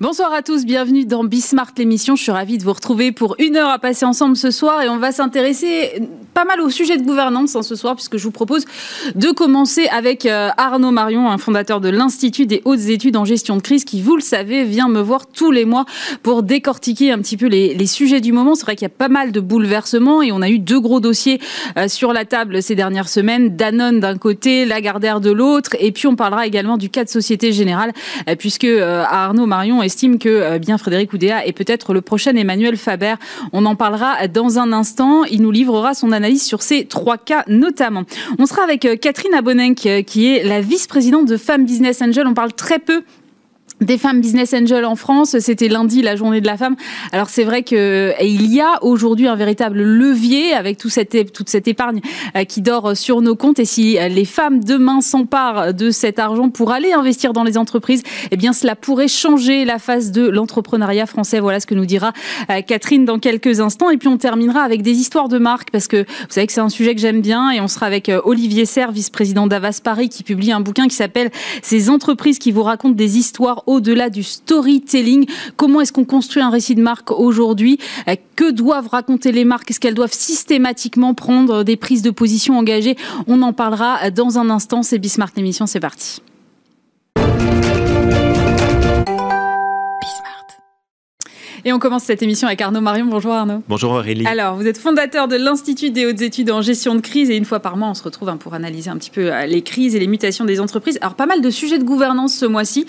Bonsoir à tous, bienvenue dans Bismart l'émission. Je suis ravie de vous retrouver pour une heure à passer ensemble ce soir et on va s'intéresser pas mal au sujet de gouvernance hein, ce soir puisque je vous propose de commencer avec euh, Arnaud Marion, un fondateur de l'Institut des hautes études en gestion de crise qui, vous le savez, vient me voir tous les mois pour décortiquer un petit peu les, sujets du moment. C'est vrai qu'il y a pas mal de bouleversements et on a eu deux gros dossiers euh, sur la table ces dernières semaines. Danone d'un côté, Lagardère de l'autre et puis on parlera également du cas de Société Générale euh, puisque Arnaud Marion estime que bien Frédéric Oudéa est peut-être le prochain Emmanuel Faber. On en parlera dans un instant. Il nous livrera son analyse sur ces trois cas notamment. On sera avec euh, Catherine Abonenc, euh, qui est la vice-présidente de Femmes Business Angel. On parle très peu des femmes business angels en France. C'était lundi, la journée de la femme. Alors c'est vrai que il y a aujourd'hui un véritable levier avec toute cette épargne euh, qui dort sur nos comptes. Et si les femmes demain s'emparent de cet argent pour aller investir dans les entreprises, eh bien cela pourrait changer la face de l'entrepreneuriat français. Voilà ce que nous dira euh, Catherine dans quelques instants. Et puis on terminera avec des histoires de marque parce que vous savez que c'est un sujet que j'aime bien. Et on sera avec euh, Olivier Serre, vice-président d'Avas Paris, qui publie un bouquin qui s'appelle Ces entreprises qui vous racontent des histoires au-delà du storytelling. Comment est-ce qu'on construit un récit de marque aujourd'hui? Euh, Que doivent raconter les marques? Est-ce qu'elles doivent systématiquement prendre des prises de position engagées? On en parlera dans un instant. C'est Bismart l'émission, c'est parti. Et on commence cette émission avec Arnaud Marion. Bonjour Arnaud. Bonjour Aurélie. Alors, vous êtes fondateur de l'Institut des hautes études en gestion de crise et une fois par mois, on se retrouve hein, pour analyser un petit peu euh, les crises et les mutations des entreprises. Alors, pas mal de sujets de gouvernance ce mois-ci.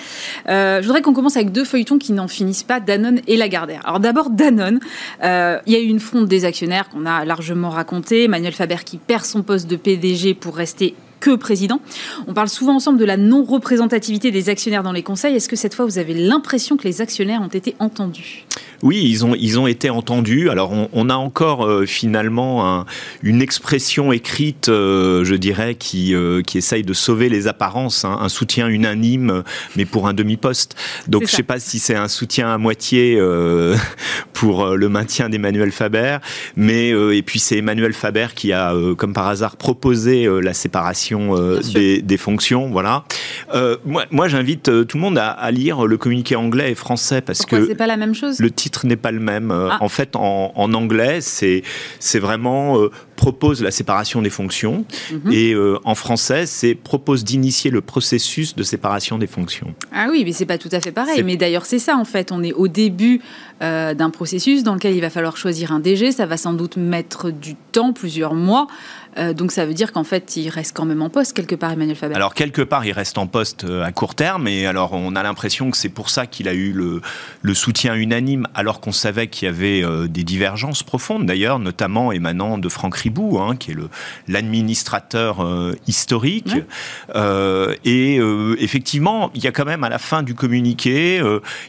Euh, je voudrais qu'on commence avec deux feuilletons qui n'en finissent pas, Danone et Lagardère. Alors, d'abord, Danone. Euh, il y a eu une fronde des actionnaires qu'on a largement raconté. Manuel Faber qui perd son poste de PDG pour rester que président. On parle souvent ensemble de la non-représentativité des actionnaires dans les conseils. Est-ce que cette fois, vous avez l'impression que les actionnaires ont été entendus? Oui, ils ont, ils ont été entendus. Alors, on, a encore euh, finalement un, une expression écrite, euh, je dirais, qui, euh, qui essaye de sauver les apparences, hein. un soutien unanime, mais pour un demi-poste. Donc, je ne sais pas si c'est un soutien à moitié pour le maintien d'Emmanuel Faber, mais et puis c'est Emmanuel Faber qui a, comme par hasard, proposé la séparation des, fonctions. Voilà. Moi, moi j'invite tout le monde à, lire le communiqué anglais et français parce que c'est pas la même chose? Le titre n'est pas le même. Ah. En fait, en, en anglais, c'est c'est vraiment propose la séparation des fonctions mhm. et en français, c'est propose d'initier le processus de séparation des fonctions. Ah oui, mais c'est pas tout à fait pareil. Mais d'ailleurs, c'est ça en fait. On est au début d'un processus dans lequel il va falloir choisir un DG. Ça va sans doute mettre du temps, plusieurs mois. Euh, donc ça veut dire qu'en fait, il reste quand même en poste quelque part, Emmanuel Faber. Alors quelque part, il reste en poste euh, à court terme, et alors on a l'impression que c'est pour ça qu'il a eu le, soutien unanime, alors qu'on savait qu'il y avait euh, des divergences profondes, d'ailleurs, notamment émanant de Franck Ribou, hein, qui est l'administrateur historique. et effectivement, il y a quand même à la fin du communiqué,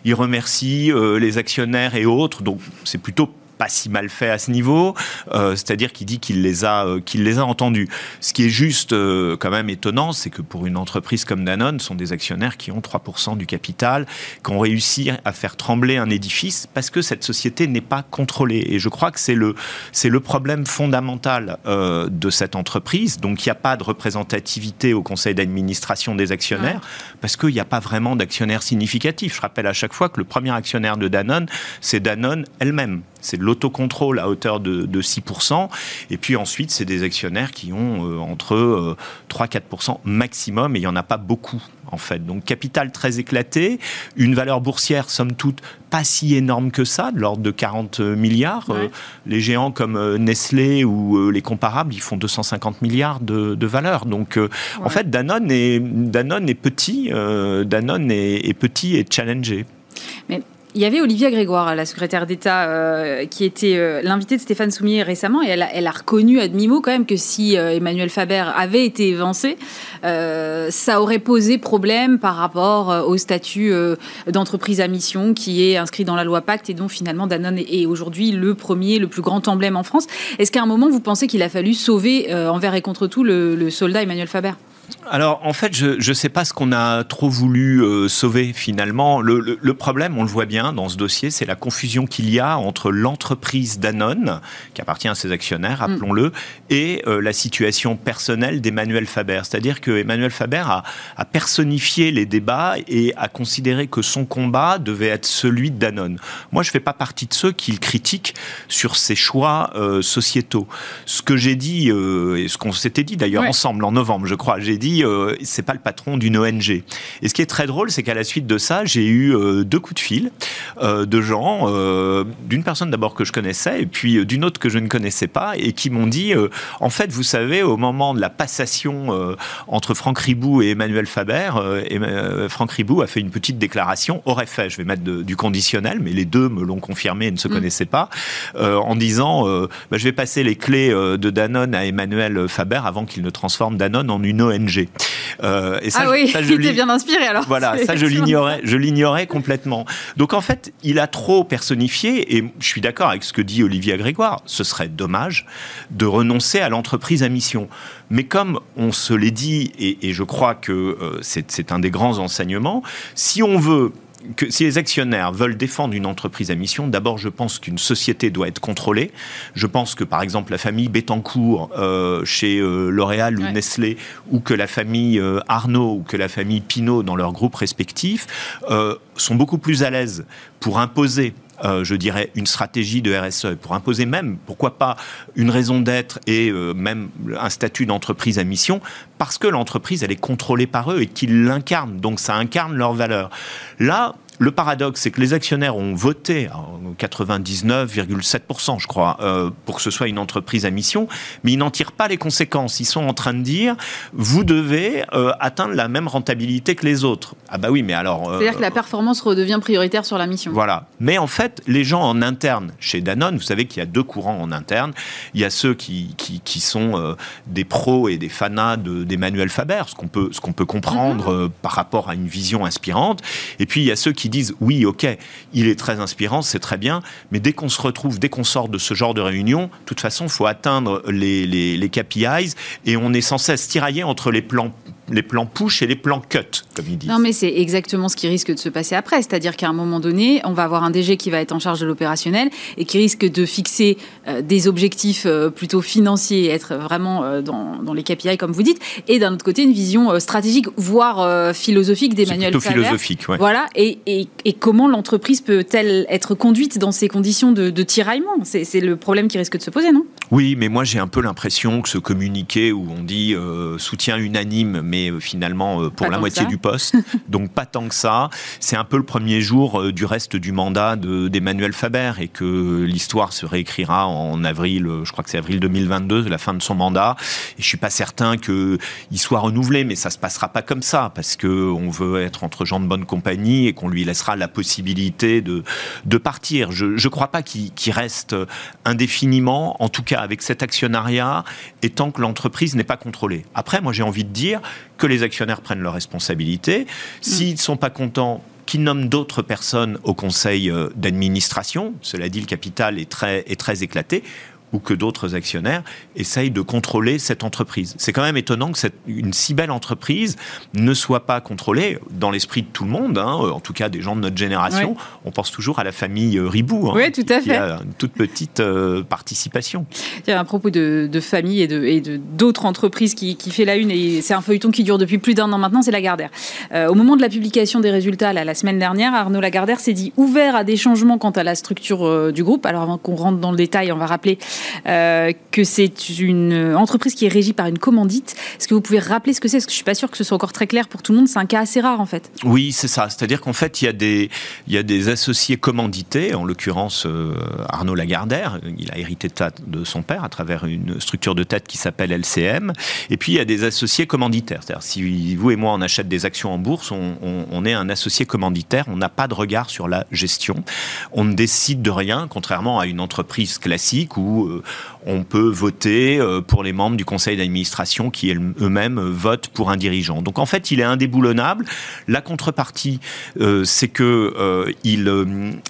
il remercie les actionnaires et autres, donc c'est plutôt pas si mal fait à ce niveau, euh, c'est-à-dire qu'il dit qu'il les a euh, qu'il les a entendus. Ce qui est juste euh, quand même étonnant, c'est que pour une entreprise comme Danone, ce sont des actionnaires qui ont 3% du capital, qui ont réussi à faire trembler un édifice parce que cette société n'est pas contrôlée. Et je crois que c'est le c'est le problème fondamental de cette entreprise. Donc il n'y a pas de représentativité au conseil d'administration des actionnaires parce qu'il n'y a pas vraiment d'actionnaires significatifs. Je rappelle à chaque fois que le premier actionnaire de Danone, c'est Danone elle-même. C'est de l'autocontrôle à hauteur de, 6%. Et puis ensuite, c'est des actionnaires qui ont euh, entre 3-4% euh, maximum, et il n'y en a pas beaucoup, en fait. Donc, capital très éclaté, une valeur boursière, somme toute, pas si énorme que ça, de l'ordre de 40 milliards. Euh, les géants comme Nestlé ou les comparables, ils font 250 milliards de, de valeur. Donc, en fait, Danone est, Danone est petit, Danone est, est petit et challengé. Mais il y avait Olivia Grégoire, la secrétaire d'État, euh, qui était euh, l'invitée de Stéphane Soumier récemment, et elle a, reconnu à demi-mot quand même que si euh, Emmanuel Faber avait été évancé, ça aurait posé problème par rapport au statut d'entreprise à mission qui est inscrit dans la loi Pacte et dont finalement Danone est, aujourd'hui le premier, le plus grand emblème en France. Est-ce qu'à un moment, vous pensez qu'il a fallu sauver envers et contre tout le soldat Emmanuel Faber? Alors, en fait, je ne sais pas ce qu'on a trop voulu euh, sauver finalement. Le, problème, on le voit bien dans ce dossier, c'est la confusion qu'il y a entre l'entreprise Danone, qui appartient à ses actionnaires, mm. rappelons-le, et euh, la situation personnelle d'Emmanuel Faber. C'est-à-dire que Emmanuel Faber a, a, personnifié les débats et a considéré que son combat devait être celui de Danone. Moi, je ne fais pas partie de ceux qui le critiquent sur ses choix euh, sociétaux. Ce que j'ai dit, et ce qu'on s'était dit d'ailleurs ensemble en novembre, je crois, j'ai dit euh, c'est pas le patron d'une ONG. Et ce qui est très drôle, c'est qu'à la suite de ça, j'ai eu euh, deux coups de fil euh, de gens, d'une personne d'abord que je connaissais et puis d'une autre que je ne connaissais pas et qui m'ont dit en fait, vous savez, au moment de la passation entre Franck Ribou et Emmanuel Faber, Franck Ribou a fait une petite déclaration, aurait fait, je vais mettre du conditionnel, mais les deux me l'ont confirmé et ne se mm. connaissaient pas, en disant bah, je vais passer les clés de Danone à Emmanuel Faber avant qu'il ne transforme Danone en une ONG. Euh, et ça, ah oui, ça, je il était bien inspiré alors. Voilà, ça je l'ignorais, je l'ignorais complètement. Donc en fait, il a trop personnifié, et je suis d'accord avec ce que dit Olivier Grégoire, ce serait dommage de renoncer à l'entreprise à mission. Mais comme on se l'est dit, et, je crois que euh, c'est un des grands enseignements, si on veut que si les actionnaires veulent défendre une entreprise à mission, d'abord, je pense qu'une société doit être contrôlée. Je pense que, par exemple, la famille Bettencourt euh, chez euh, L'Oréal ou Nestlé, ou que la famille euh, Arnaud ou que la famille Pinault dans leurs groupes respectifs sont beaucoup plus à l'aise pour imposer euh, je dirais, une stratégie de RSE, pour imposer même, pourquoi pas, une raison d'être et euh, même un statut d'entreprise à mission, parce que l'entreprise, elle est contrôlée par eux et qu'ils l'incarnent. Donc ça incarne leurs valeurs. Là, le paradoxe, c'est que les actionnaires ont voté, 99,7%, je crois, euh, pour que ce soit une entreprise à mission, mais ils n'en tirent pas les conséquences. Ils sont en train de dire, vous devez euh, atteindre la même rentabilité que les autres. Ah bah oui, mais alors... Euh, C'est-à-dire que la performance redevient prioritaire sur la mission. Voilà. Mais en fait, les gens en interne, chez Danone, vous savez qu'il y a deux courants en interne. Il y a ceux qui, qui, sont des pros et des fanas d'Emmanuel Faber, ce qu'on peut, ce qu'on peut comprendre mhm. par rapport à une vision inspirante. Et puis, il y a ceux qui disent oui, ok, il est très inspirant, c'est très bien, mais dès qu'on se retrouve, dès qu'on sort de ce genre de réunion, de toute façon, il faut atteindre les, les, les KPIs et on est sans cesse tiraillé entre les plans les plans push et les plans cut, comme ils disent. Non, mais c'est exactement ce qui risque de se passer après. C'est-à-dire qu'à un moment donné, on va avoir un DG qui va être en charge de l'opérationnel et qui risque de fixer euh, des objectifs euh, plutôt financiers, être vraiment euh, dans, dans, les KPI, comme vous dites, et d'un autre côté, une vision stratégique, voire philosophique d'Emmanuel Plutôt philosophique, ouais. Voilà. Et, et, et comment l'entreprise peut-elle être conduite dans ces conditions de, de tiraillement? C'est le problème qui risque de se poser, non? Oui, mais moi j'ai un peu l'impression que ce communiqué où on dit soutien unanime, mais euh, finalement euh, pour la moitié du poste, donc pas tant que ça. C'est un peu le premier jour euh, du reste du mandat d'Emmanuel Faber et que l'histoire se réécrira en avril, je crois que c'est avril 2022, la fin de son mandat. Et je suis pas certain qu'il soit renouvelé, mais ça se passera pas comme ça parce que on veut être entre gens de bonne compagnie et qu'on lui laissera la possibilité de, de partir. Je ne crois pas qu'il reste indéfiniment, en tout cas avec cet actionnariat, et tant que l'entreprise n'est pas contrôlée. Après, moi j'ai envie de dire que les actionnaires prennent leurs responsabilités. S'ils ne sont pas contents, qu'ils nomment d'autres personnes au conseil euh, d'administration. Cela dit, le capital est très, est très éclaté ou que d'autres actionnaires essayent de contrôler cette entreprise. C'est quand même étonnant que cette, une si belle entreprise ne soit pas contrôlée dans l'esprit de tout le monde, hein, en tout cas des gens de notre génération. On pense toujours à la famille euh, Ribou, hein, oui, tout à fait. qui a une toute petite euh, participation. Il y a un propos de, famille et de d'autres entreprises qui, qui, fait la une, et c'est un feuilleton qui dure depuis plus d'un an maintenant, c'est Lagardère. Euh, au moment de la publication des résultats la semaine dernière, Arnaud Lagardère s'est dit ouvert à des changements quant à la structure du groupe. Alors avant qu'on rentre dans le détail, on va rappeler euh, que c'est une entreprise qui est régie par une commandite. Est-ce que vous pouvez rappeler ce que c'est? Parce que je suis pas sûr que ce soit encore très clair pour tout le monde. C'est un cas assez rare en fait. Oui, c'est ça. C'est-à-dire qu'en fait, il y a des, associés commandités, en l'occurrence euh, Arnaud Lagardère. Il a hérité de, son père à travers une structure de tête qui s'appelle LCM. Et puis il y a des associés commanditaires. C'est-à-dire si vous et moi on achète des actions en bourse, on, on est un associé commanditaire. On n'a pas de regard sur la gestion. On ne décide de rien, contrairement à une entreprise classique où on peut voter euh, pour les membres du conseil d'administration qui eux-mêmes votent pour un dirigeant. Donc en fait, il est indéboulonnable. La contrepartie, euh, c'est que il,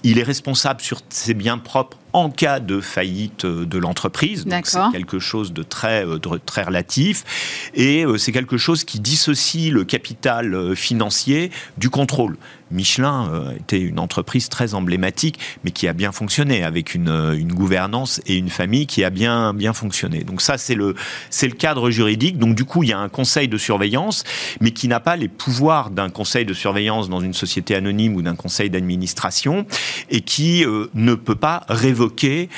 il est responsable sur ses biens propres en cas de faillite de l'entreprise. Donc c'est quelque chose de très, de très relatif. Et c'est quelque chose qui dissocie le capital financier du contrôle. Michelin euh, était une entreprise très emblématique, mais qui a bien fonctionné, avec une, euh, une gouvernance et une famille qui a bien, bien fonctionné. Donc ça, c'est le, c'est le cadre juridique. Donc du coup, il y a un conseil de surveillance, mais qui n'a pas les pouvoirs d'un conseil de surveillance dans une société anonyme ou d'un conseil d'administration, et qui euh, ne peut pas révoquer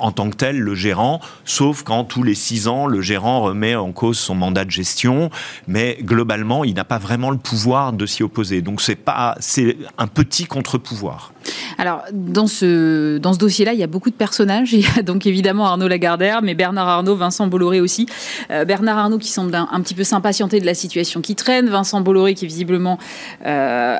en tant que tel le gérant, sauf quand tous les six ans, le gérant remet en cause son mandat de gestion, mais globalement, il n'a pas vraiment le pouvoir de s'y opposer. Donc c'est pas c'est un petit contre-pouvoir. Alors, dans ce, dans ce dossier-là, il y a beaucoup de personnages. Il y a donc évidemment Arnaud Lagardère, mais Bernard Arnault, Vincent Bolloré aussi. Euh, Bernard Arnault qui semble un, petit peu s'impatienter de la situation qui traîne. Vincent Bolloré qui visiblement euh,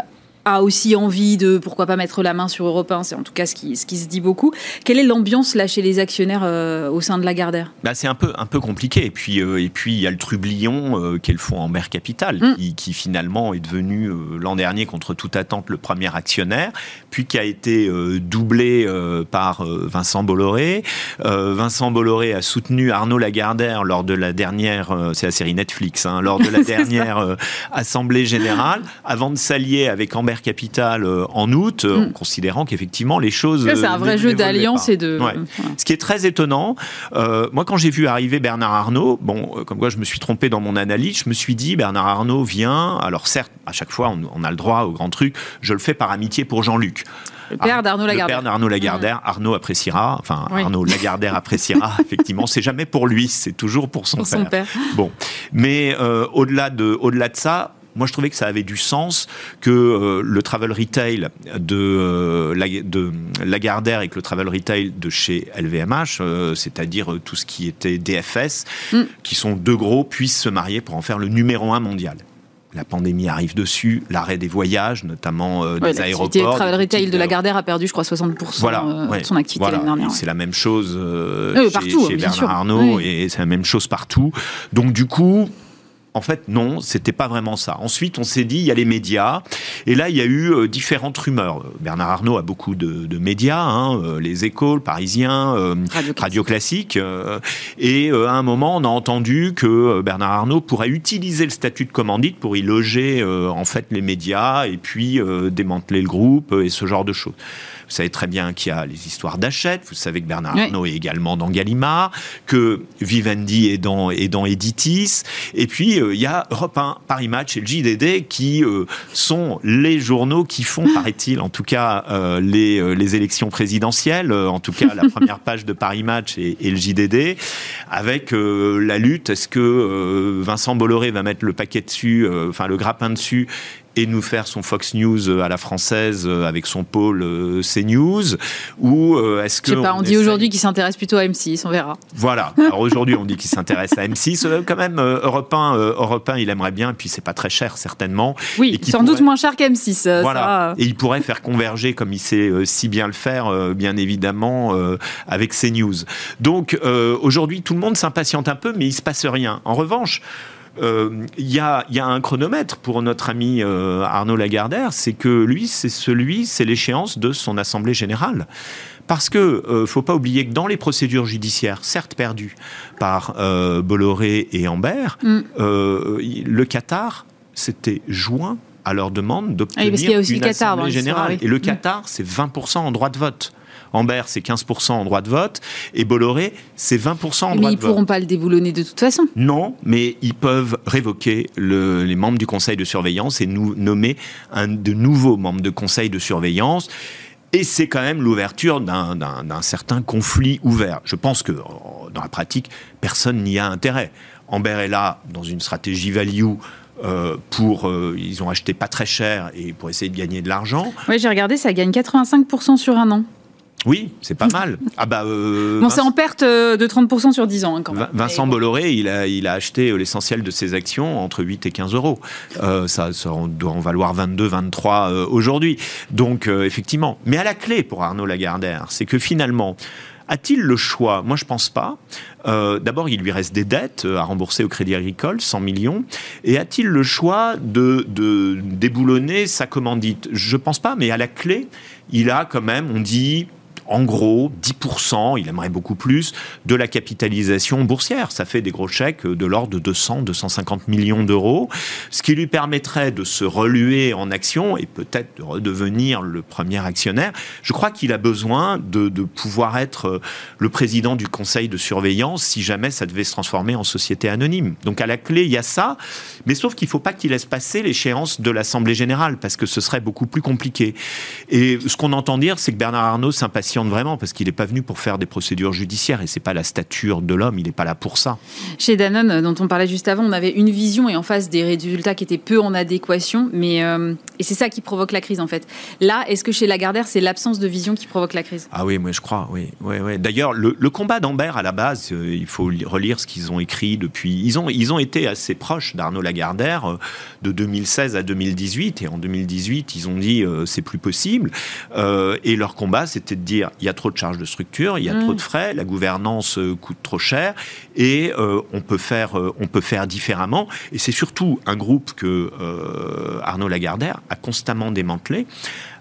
a aussi envie de, pourquoi pas, mettre la main sur Europe 1, c'est en tout cas ce qui, ce qui se dit beaucoup. Quelle est l'ambiance là chez les actionnaires euh, au sein de Lagardère? Bah, C'est un peu, un peu compliqué. Et puis, euh, et puis il y a le trublion euh, qu'est le fonds en mer capital, mm. qui, qui, finalement est devenu l'an dernier, contre toute attente, le premier actionnaire, puis qui a été doublé par Vincent Bolloré. Vincent Bolloré a soutenu Arnaud Lagardère lors de la dernière, c'est la série Netflix, hein, lors de la dernière Assemblée Générale, avant de s'allier avec Amber Capital euh, en août, euh, en mm. considérant qu'effectivement les choses. C'est un euh, vrai jeu d'alliance et de. Ce qui est très étonnant. moi, quand j'ai vu arriver Bernard Arnault, bon, comme quoi je me suis trompé dans mon analyse, je me suis dit Bernard Arnault vient. Alors certes, à chaque fois, on, a le droit au grand truc. Je le fais par amitié pour Jean-Luc. Le père d'Arnaud Lagardère. Le père d'Arnaud Lagardère. Arnaud appréciera, enfin Arnaud Lagardère appréciera, effectivement. C'est jamais pour lui, c'est toujours pour son, père. père. Bon, mais au-delà de, au-delà de ça, moi je trouvais que ça avait du sens que euh, le travel retail de, euh, de Lagardère et que le travel retail de chez LVMH, euh, c'est-à-dire tout ce qui était DFS, mm. qui sont deux gros, puissent se marier pour en faire le numéro un mondial la pandémie arrive dessus, l'arrêt des voyages, notamment des aéroports. Le travel retail de Lagardère a perdu, je crois, 60% de son activité l'année dernière. C'est la même chose chez, partout, chez Bernard Arnault et c'est la même chose partout. Donc du coup, en fait, non, c'était pas vraiment ça. Ensuite, on s'est dit, il y a les médias. Et là, il y a eu euh, différentes rumeurs. Bernard Arnault a beaucoup de, médias, hein, euh, les écoles, parisiens, euh, Radio, Classique. et à un moment, on a entendu que Bernard Arnault pourrait utiliser le statut de commandite pour y loger, en fait, les médias et puis démanteler le groupe et ce genre de choses. Vous savez très bien qu'il y a les histoires d'Achète. Vous savez que Bernard Arnault est également dans Gallimard, que Vivendi est dans, est dans Editis. Et puis, euh, il y a Europe 1, Paris Match et le JDD qui euh, sont les journaux qui font, paraît-il, en tout cas, euh, les, les élections présidentielles. en tout cas, la première page de Paris Match et, et le JDD. Avec la lutte, est-ce que Vincent Bolloré va mettre le paquet dessus, enfin le grappin dessus et nous faire son Fox News euh, à la française euh, avec son pôle euh, CNews Ou est-ce que. Je sais pas, on, dit aujourd'hui qu'il s'intéresse plutôt à M6, on verra. Voilà. Alors aujourd'hui, on dit qu'il s'intéresse à M6. Quand même, Europe 1, Europe 1, il aimerait bien, et puis c'est pas très cher, certainement. Oui, sans doute moins cher qu'M6. Voilà. Et il pourrait faire converger, comme il sait si bien le faire, bien évidemment, avec CNews. Donc aujourd'hui, tout le monde s'impatiente un peu, mais il se passe rien. En revanche, il euh, y, a, un chronomètre pour notre ami euh, Arnaud Lagardère, c'est que lui, c'est celui, c'est l'échéance de son assemblée générale. Parce que euh, faut pas oublier que dans les procédures judiciaires, certes perdues par Bolloré et Ambert, mm. le Qatar s'était joint à leur demande ah d'obtenir une assemblée générale. Et le Qatar, c'est 20% en droit de vote. Amber, c'est 15% en droit de vote, et Bolloré, c'est 20% en droit de vote. Mais ils ne pourront pas le déboulonner de toute façon. Non, mais ils peuvent révoquer les membres du conseil de surveillance et nous nommer un, de nouveaux membres de conseil de surveillance. Et c'est quand même l'ouverture d'un certain conflit ouvert. Je pense que dans la pratique, personne n'y a intérêt. Amber est là dans une stratégie value euh, pour euh, ils ont acheté pas très cher et pour essayer de gagner de l'argent. Oui, j'ai regardé, ça gagne 85% sur un an. Oui, c'est pas mal. Ah bah, euh, bon, c'est en perte euh, de 30% sur 10 ans hein, quand même. Vincent Bolloré, il a, il a acheté euh, l'essentiel de ses actions entre 8 et 15 euros. ça, doit en valoir 22, 23 aujourd'hui. Donc, effectivement. Mais à la clé pour Arnaud Lagardère, c'est que finalement, a-t-il le choix? Moi, je pense pas. D'abord, il lui reste des dettes à rembourser au Crédit Agricole, 100 millions. Et a-t-il le choix de, de déboulonner sa commandite? Je pense pas, mais à la clé, il a quand même, on dit, en gros 10%, il aimerait beaucoup plus, de la capitalisation boursière. Ça fait des gros chèques de l'ordre de 200, 250 millions d'euros, ce qui lui permettrait de se reluer en action et peut-être de redevenir le premier actionnaire. Je crois qu'il a besoin de, de pouvoir être le président du conseil de surveillance si jamais ça devait se transformer en société anonyme. Donc à la clé, il y a ça, mais sauf qu'il ne faut pas qu'il laisse passer l'échéance de l'Assemblée générale, parce que ce serait beaucoup plus compliqué. Et ce qu'on entend dire, c'est que Bernard Arnault s'impatiente vraiment, parce qu'il n'est pas venu pour faire des procédures judiciaires, et c'est pas la stature de l'homme, il n'est pas là pour ça. Chez Danone, dont on parlait juste avant, on avait une vision et en face des résultats qui étaient peu en adéquation, mais euh, et c'est ça qui provoque la crise en fait. Là, est-ce que chez Lagardère, c'est l'absence de vision qui provoque la crise? Ah oui, moi je crois, oui. oui, oui. D'ailleurs, le, combat d'Amber à la base, euh, il faut relire ce qu'ils ont écrit depuis. Ils ont, ils ont été assez proches d'Arnaud Lagardère euh, de 2016 à 2018, et en 2018, ils ont dit euh, c'est plus possible. et leur combat, c'était de dire il y a trop de charges de structure, il y a trop de mmh. frais, la gouvernance coûte trop cher, et on peut faire, on peut faire différemment. Et c'est surtout un groupe que Arnaud Lagardère a constamment démantelé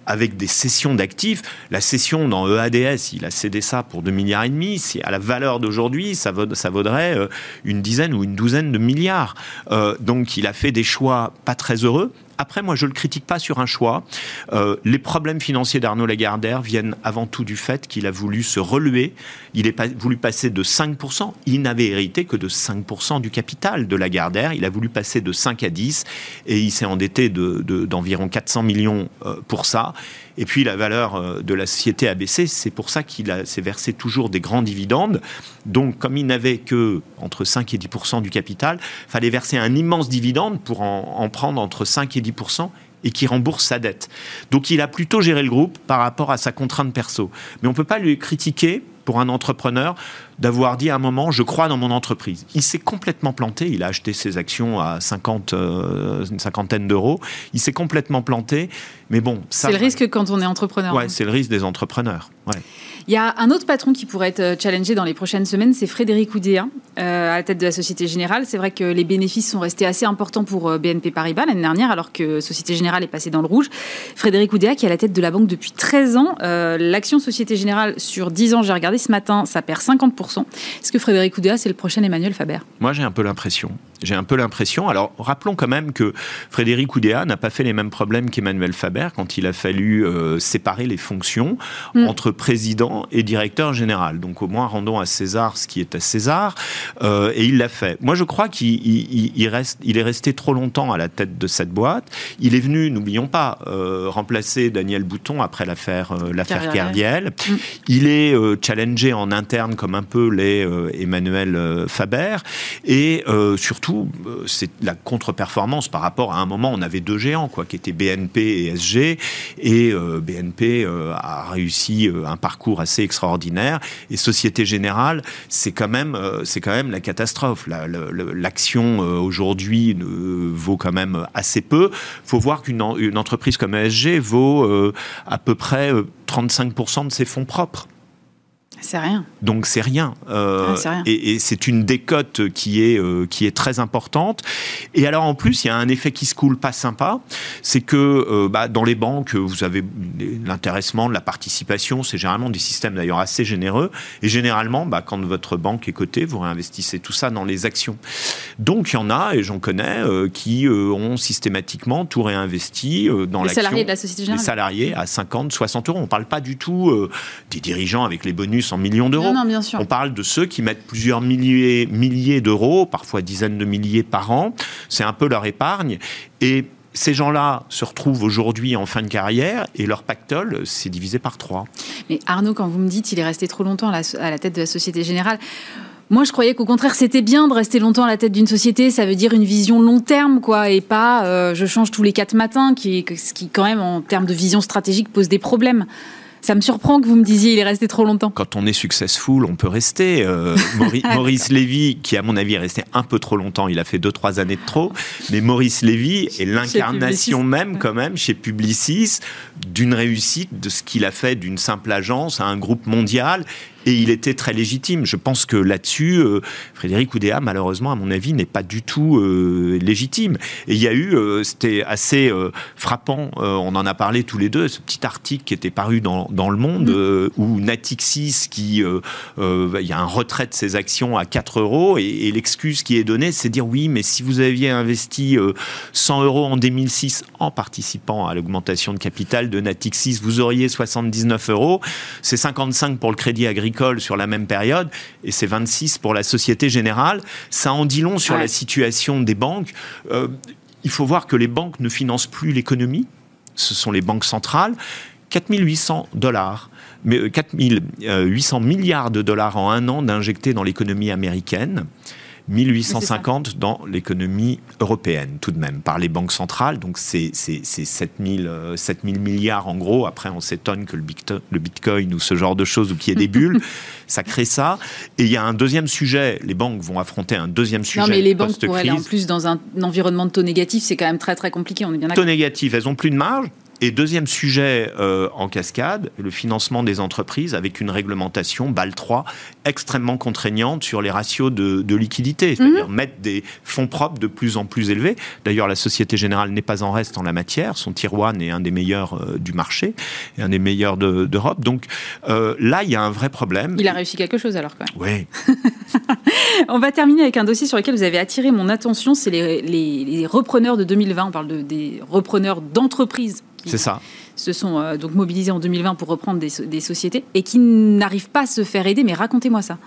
avec des cessions d'actifs. La cession dans EADS, il a cédé ça pour 2 milliards et demi. Si à la valeur d'aujourd'hui, ça, vaudrait euh, une dizaine ou une douzaine de milliards. Euh, donc il a fait des choix pas très heureux. Après, moi, je ne le critique pas sur un choix. Euh, les problèmes financiers d'Arnaud Lagardère viennent avant tout du fait qu'il a voulu se relever. Il a voulu passer de 5%. Il n'avait hérité que de 5% du capital de Lagardère. Il a voulu passer de 5 à 10 et il s'est endetté d'environ de, 400 millions pour ça. Et puis la valeur euh, de la société a baissé. C'est pour ça qu'il s'est versé toujours des grands dividendes. Donc, comme il n'avait que entre 5 et 10 du capital, fallait verser un immense dividende pour en, en prendre entre 5 et 10 et qui rembourse sa dette. Donc il a plutôt géré le groupe par rapport à sa contrainte perso. Mais on ne peut pas lui critiquer pour un entrepreneur d'avoir dit à un moment je crois dans mon entreprise. Il s'est complètement planté, il a acheté ses actions à 50 euh, une cinquantaine d'euros, il s'est complètement planté mais bon, ça C'est le risque quand on est entrepreneur. Ouais, hein. c'est le risque des entrepreneurs. Ouais. Il y a un autre patron qui pourrait être euh, challengé dans les prochaines semaines, c'est Frédéric Oudéa, euh, à la tête de la Société Générale. C'est vrai que les bénéfices sont restés assez importants pour euh, BNP Paribas l'année dernière, alors que Société Générale est passée dans le rouge. Frédéric Oudéa, qui est à la tête de la banque depuis 13 ans, l'action Société Générale sur 10 ans, j'ai regardé ce matin, ça perd 50%. Est-ce que Frédéric Oudéa, c'est le prochain Emmanuel Faber? Moi, j'ai un peu l'impression. J'ai un peu l'impression. Alors, rappelons quand même que Frédéric Oudéa n'a pas fait les mêmes problèmes qu'Emmanuel Faber quand il a fallu séparer les fonctions mm. entre président et directeur général. Donc au moins rendons à César ce qui est à César. Euh, et il l'a fait. Moi je crois qu'il reste, il est resté trop longtemps à la tête de cette boîte. Il est venu, n'oublions pas, euh, remplacer Daniel Bouton après l'affaire euh, l'affaire Kerviel. Mm. Il est challengé en interne comme un peu les Emmanuel Faber. Et surtout, c'est la contre-performance par rapport à un moment on avait deux géants quoi, qui étaient BNP et SG. Et BNP a réussi un parcours assez extraordinaire extraordinaire. Et Société Générale, c'est quand même, euh, c'est quand même la catastrophe. L'action euh, aujourd'hui vaut quand même assez peu. Faut voir qu'une entreprise comme ESG vaut euh, à peu près 35% de ses fonds propres. C'est rien. Donc c'est rien. Euh, ah, et, c'est une décote qui est, euh, qui est très importante. Et alors en plus, il y a un effet qui se coule pas sympa, c'est que euh, bah, dans les banques, vous avez l'intéressement, la participation, c'est généralement des systèmes d'ailleurs assez généreux. Et généralement, bah, quand votre banque est cotée, vous réinvestissez tout ça dans les actions. Donc il y en a, et j'en connais, qui ont systématiquement tout réinvesti dans l'action. Les salariés de la Société Générale Les salariés à 50, 60 euros. On ne parle pas du tout des dirigeants avec les bonus millions d'euros. On parle de ceux qui mettent plusieurs milliers, milliers d'euros, parfois dizaines de milliers par an. C'est un peu leur épargne. Et ces gens-là se retrouvent aujourd'hui en fin de carrière et leur pactole s'est divisé par trois. Mais Arnaud, quand vous me dites qu'il est resté trop longtemps à la, tête de la Société Générale, moi, je croyais qu'au contraire, c'était bien de rester longtemps à la tête d'une société. Ça veut dire une vision long terme, quoi, et pas euh, je change tous les quatre matins, qui, ce qui, quand même, en termes de vision stratégique, pose des problèmes. Ça me surprend que vous me disiez il est resté trop longtemps. Quand on est successful, on peut rester. Euh, Maurice, Lévy, qui à mon avis est resté un peu trop longtemps, il a fait 2-3 années de trop, mais Maurice Lévy est l'incarnation même quand même chez Publicis d'une réussite de ce qu'il a fait d'une simple agence à un groupe mondial Et il était très légitime. Je pense que là-dessus, euh, Frédéric Oudéa, malheureusement, à mon avis, n'est pas du tout euh, légitime. Et il y a eu, euh, c'était assez frappant, on en a parlé tous les deux, ce petit article qui était paru dans, dans Le Monde, mm. où Natixis, qui, il y a un retrait de ses actions à 4 euros, et, et l'excuse qui est donnée, c'est dire oui, mais si vous aviez investi 100 euros en 2006 en participant à l'augmentation de capital de Natixis, vous auriez 79 euros. C'est 55 pour le crédit agricole sur la même période et c'est 26 pour la Société Générale. Ça en dit long sur la situation des banques. Euh, il faut voir que les banques ne financent plus l'économie. Ce sont les banques centrales. 4800 dollars, mais 4800 euh, milliards de dollars en un an d'injectés dans l'économie américaine. 1850 dans l'économie européenne, tout de même, par les banques centrales. Donc, c'est 7000 7000 milliards en gros. Après, on s'étonne que le bitcoin ou ce genre de choses, ou qu'il y ait des bulles, ça crée ça. Et il y a un deuxième sujet. Les banques vont affronter un deuxième sujet. Non, mais les banques, pour aller en plus dans un environnement de taux négatif, c'est quand même très, très compliqué. On est bien. Taux négatif, elles ont plus de marge. Et deuxième sujet euh, en cascade, le financement des entreprises avec une réglementation BAL 3 extrêmement contraignante sur les ratios de, liquidité, mhm. c'est-à-dire mettre des fonds propres de plus en plus élevés. D'ailleurs, la Société Générale n'est pas en reste en la matière. Son tier one est un des meilleurs euh, du marché et un des meilleurs d'Europe. Donc euh, là, il y a un vrai problème. Il a réussi quelque chose alors quand même. Oui. On va terminer avec un dossier sur lequel vous avez attiré mon attention, c'est les, repreneurs de 2020. On parle de, des repreneurs d'entreprises c'est ça. se sont euh, donc mobilisés en 2020 pour reprendre des, sociétés et qui n'arrivent pas à se faire aider. Mais racontez-moi ça.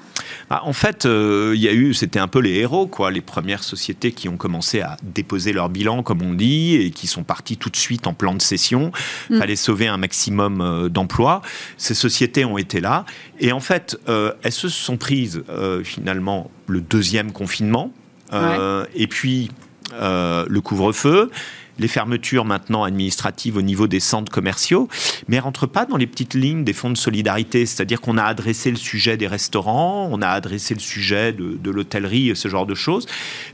Bah, en fait, euh, il y a eu, c'était un peu les héros, quoi, les premières sociétés qui ont commencé à déposer leur bilan, comme on dit, et qui sont parties tout de suite en plan de cession. Il mm. fallait sauver un maximum euh, d'emplois. Ces sociétés ont été là. Et en fait, elles se sont prises finalement le deuxième confinement. Et puis le couvre-feu les fermetures maintenant administratives au niveau des centres commerciaux, mais elles ne rentrent pas dans les petites lignes des fonds de solidarité. C'est-à-dire qu'on a adressé le sujet des restaurants, on a adressé le sujet de, l'hôtellerie, ce genre de choses.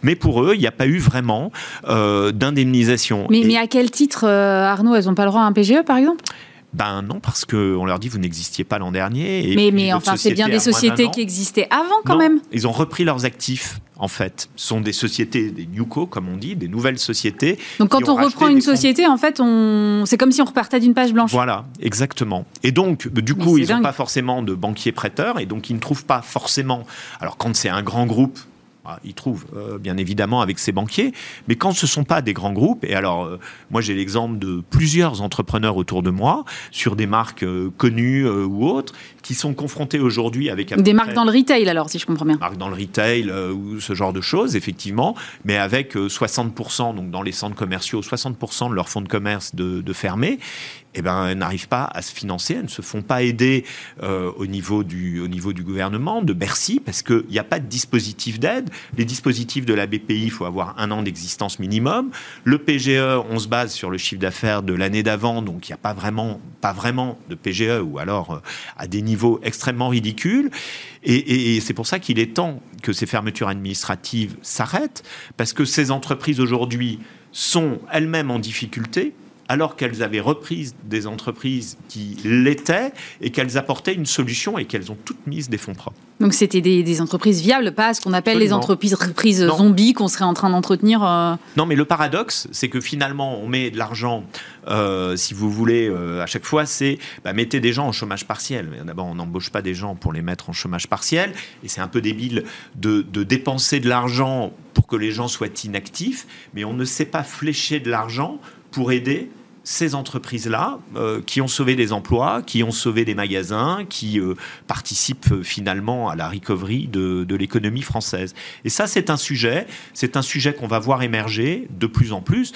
Mais pour eux, il n'y a pas eu vraiment euh, d'indemnisation. Mais, à quel titre, euh, Arnaud, elles n'ont pas le droit à un PGE, par exemple? Ben non, parce qu'on leur dit vous n'existiez pas l'an dernier. mais, mais enfin, c'est bien des sociétés qui existaient avant quand même. Ils ont repris leurs actifs en fait, sont des sociétés, des newco, comme on dit, des nouvelles sociétés. Donc quand on reprend une société, en fait, on... c'est comme si on repartait d'une page blanche. Voilà, exactement. Et donc, du coup, ils n'ont pas forcément de banquiers prêteurs, et donc ils ne trouvent pas forcément... Alors quand c'est un grand groupe, ah, il trouve, euh, bien évidemment, avec ses banquiers. Mais quand ce ne sont pas des grands groupes, et alors, euh, moi, j'ai l'exemple de plusieurs entrepreneurs autour de moi, sur des marques euh, connues ou autres, qui sont confrontés aujourd'hui avec... Des marques dans le retail, alors, si je comprends bien. Marques dans le retail ou ce genre de choses, effectivement, mais avec 60%, donc dans les centres commerciaux, 60% de leur fonds de commerce de, de fermés eh ben, n'arrivent pas à se financer, elles ne se font pas aider euh, au, niveau du, au niveau du gouvernement, de Bercy, parce qu'il n'y a pas de dispositif d'aide. Les dispositifs de la BPI, il faut avoir un an d'existence minimum. Le PGE, on se base sur le chiffre d'affaires de l'année d'avant, donc il n'y a pas vraiment, pas vraiment de PGE, ou alors euh, à des niveaux extrêmement ridicules. Et, et c'est pour ça qu'il est temps que ces fermetures administratives s'arrêtent, parce que ces entreprises aujourd'hui sont elles-mêmes en difficulté alors qu'elles avaient repris des entreprises qui l'étaient et qu'elles apportaient une solution et qu'elles ont toutes mises des fonds propres. Donc c'était des, entreprises viables, pas ce qu'on appelle les entreprises zombies qu'on serait en train d'entretenir euh. Non, mais le paradoxe, c'est que finalement, on met de l'argent, euh, si vous voulez, euh, à chaque fois, c'est bah, mettez des gens en chômage partiel. D'abord, on n'embauche pas des gens pour les mettre en chômage partiel, et c'est un peu débile de, de dépenser de l'argent pour que les gens soient inactifs, mais on ne sait pas flécher de l'argent pour aider ces entreprises-là euh, qui ont sauvé des emplois, qui ont sauvé des magasins, qui euh, participent euh, finalement à la recovery de, l'économie française. Et ça, c'est un sujet, c'est un sujet qu'on va voir émerger de plus en plus.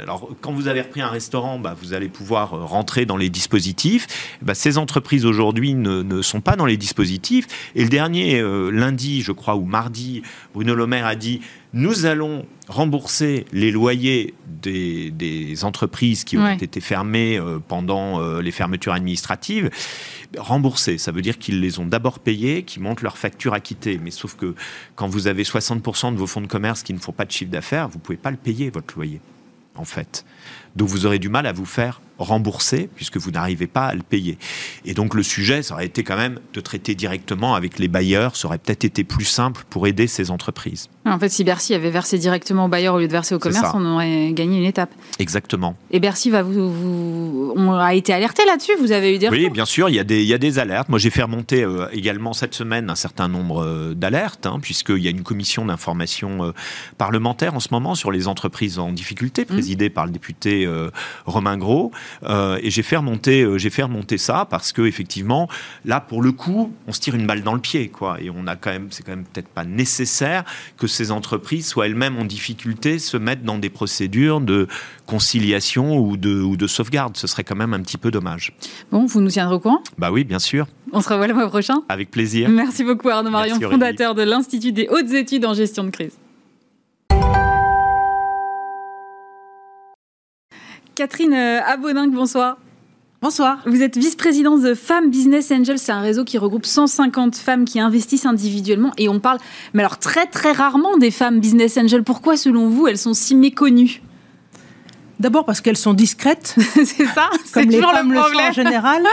Alors, quand vous avez repris un restaurant, bah, vous allez pouvoir rentrer dans les dispositifs. Bah, ces entreprises aujourd'hui ne, sont pas dans les dispositifs. Et le dernier lundi, je crois, ou mardi, Bruno Le Maire a dit nous allons rembourser les loyers des, entreprises qui ont été fermées euh, pendant euh, les fermetures administratives. Rembourser, ça veut dire qu'ils les ont d'abord payés, qu'ils montent leur facture acquittée. Mais sauf que quand vous avez 60% de vos fonds de commerce qui ne font pas de chiffre d'affaires, vous ne pouvez pas le payer, votre loyer, en fait. Donc vous aurez du mal à vous faire remboursé puisque vous n'arrivez pas à le payer. Et donc le sujet, ça aurait été quand même de traiter directement avec les bailleurs, ça aurait peut-être été plus simple pour aider ces entreprises. En fait, si Bercy avait versé directement au bailleur au lieu de verser au commerce, on aurait gagné une étape. Exactement. Et Bercy va vous, on a été alerté là-dessus. Vous avez eu des oui, bien sûr, il y a des il y a des alertes. Moi, j'ai fait remonter euh, également cette semaine un certain nombre euh, d'alertes, hein, puisqu'il y a une commission d'information euh, parlementaire en ce moment sur les entreprises en difficulté, mmh. présidée par le député Romain Gros. et j'ai fait remonter j'ai fait remonter ça parce que effectivement, là, pour le coup, on se tire une balle dans le pied, quoi. Et on a quand même, c'est quand même peut-être pas nécessaire que ces entreprises soient elles-mêmes en difficulté, se mettent dans des procédures de conciliation ou de, ou de sauvegarde. Ce serait quand même un petit peu dommage. Bon, vous nous tiendrez au courant? Bah oui, bien sûr. On se revoit le mois prochain. Avec plaisir. Merci beaucoup Arnaud Marion, fondateur de l'Institut des hautes études en gestion de crise. Catherine euh, Aboninck, bonsoir. Bonsoir. Vous êtes vice-présidente de Femmes Business Angels. C'est un réseau qui regroupe 150 femmes qui investissent individuellement. Et on parle, mais alors très très rarement des femmes Business Angels. Pourquoi, selon vous, elles sont si méconnues? D'abord parce qu'elles sont discrètes. c'est ça Comme les femmes le, sont en général.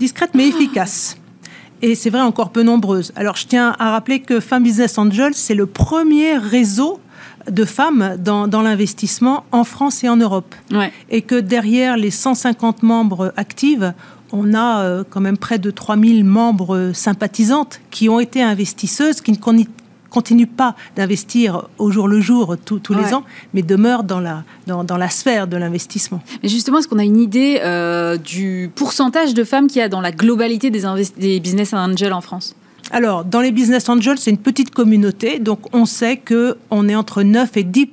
discrètes mais efficaces. Et c'est vrai, encore peu nombreuses. Alors, je tiens à rappeler que Femmes Business Angels, c'est le premier réseau de femmes dans, l'investissement en France et en Europe. Et que derrière les 150 membres actifs, on a euh, quand même près de 3000 membres sympathisantes qui ont été investisseuses, qui ne continuent pas d'investir au jour le jour tous les ans, mais demeurent dans la, dans, la sphère de l'investissement. Mais justement, est-ce qu'on a une idée euh, du pourcentage de femmes qu'il y a dans la globalité des, des business angels en France? Alors, dans les business angels, c'est une petite communauté, donc on sait qu'on est entre 9 et 10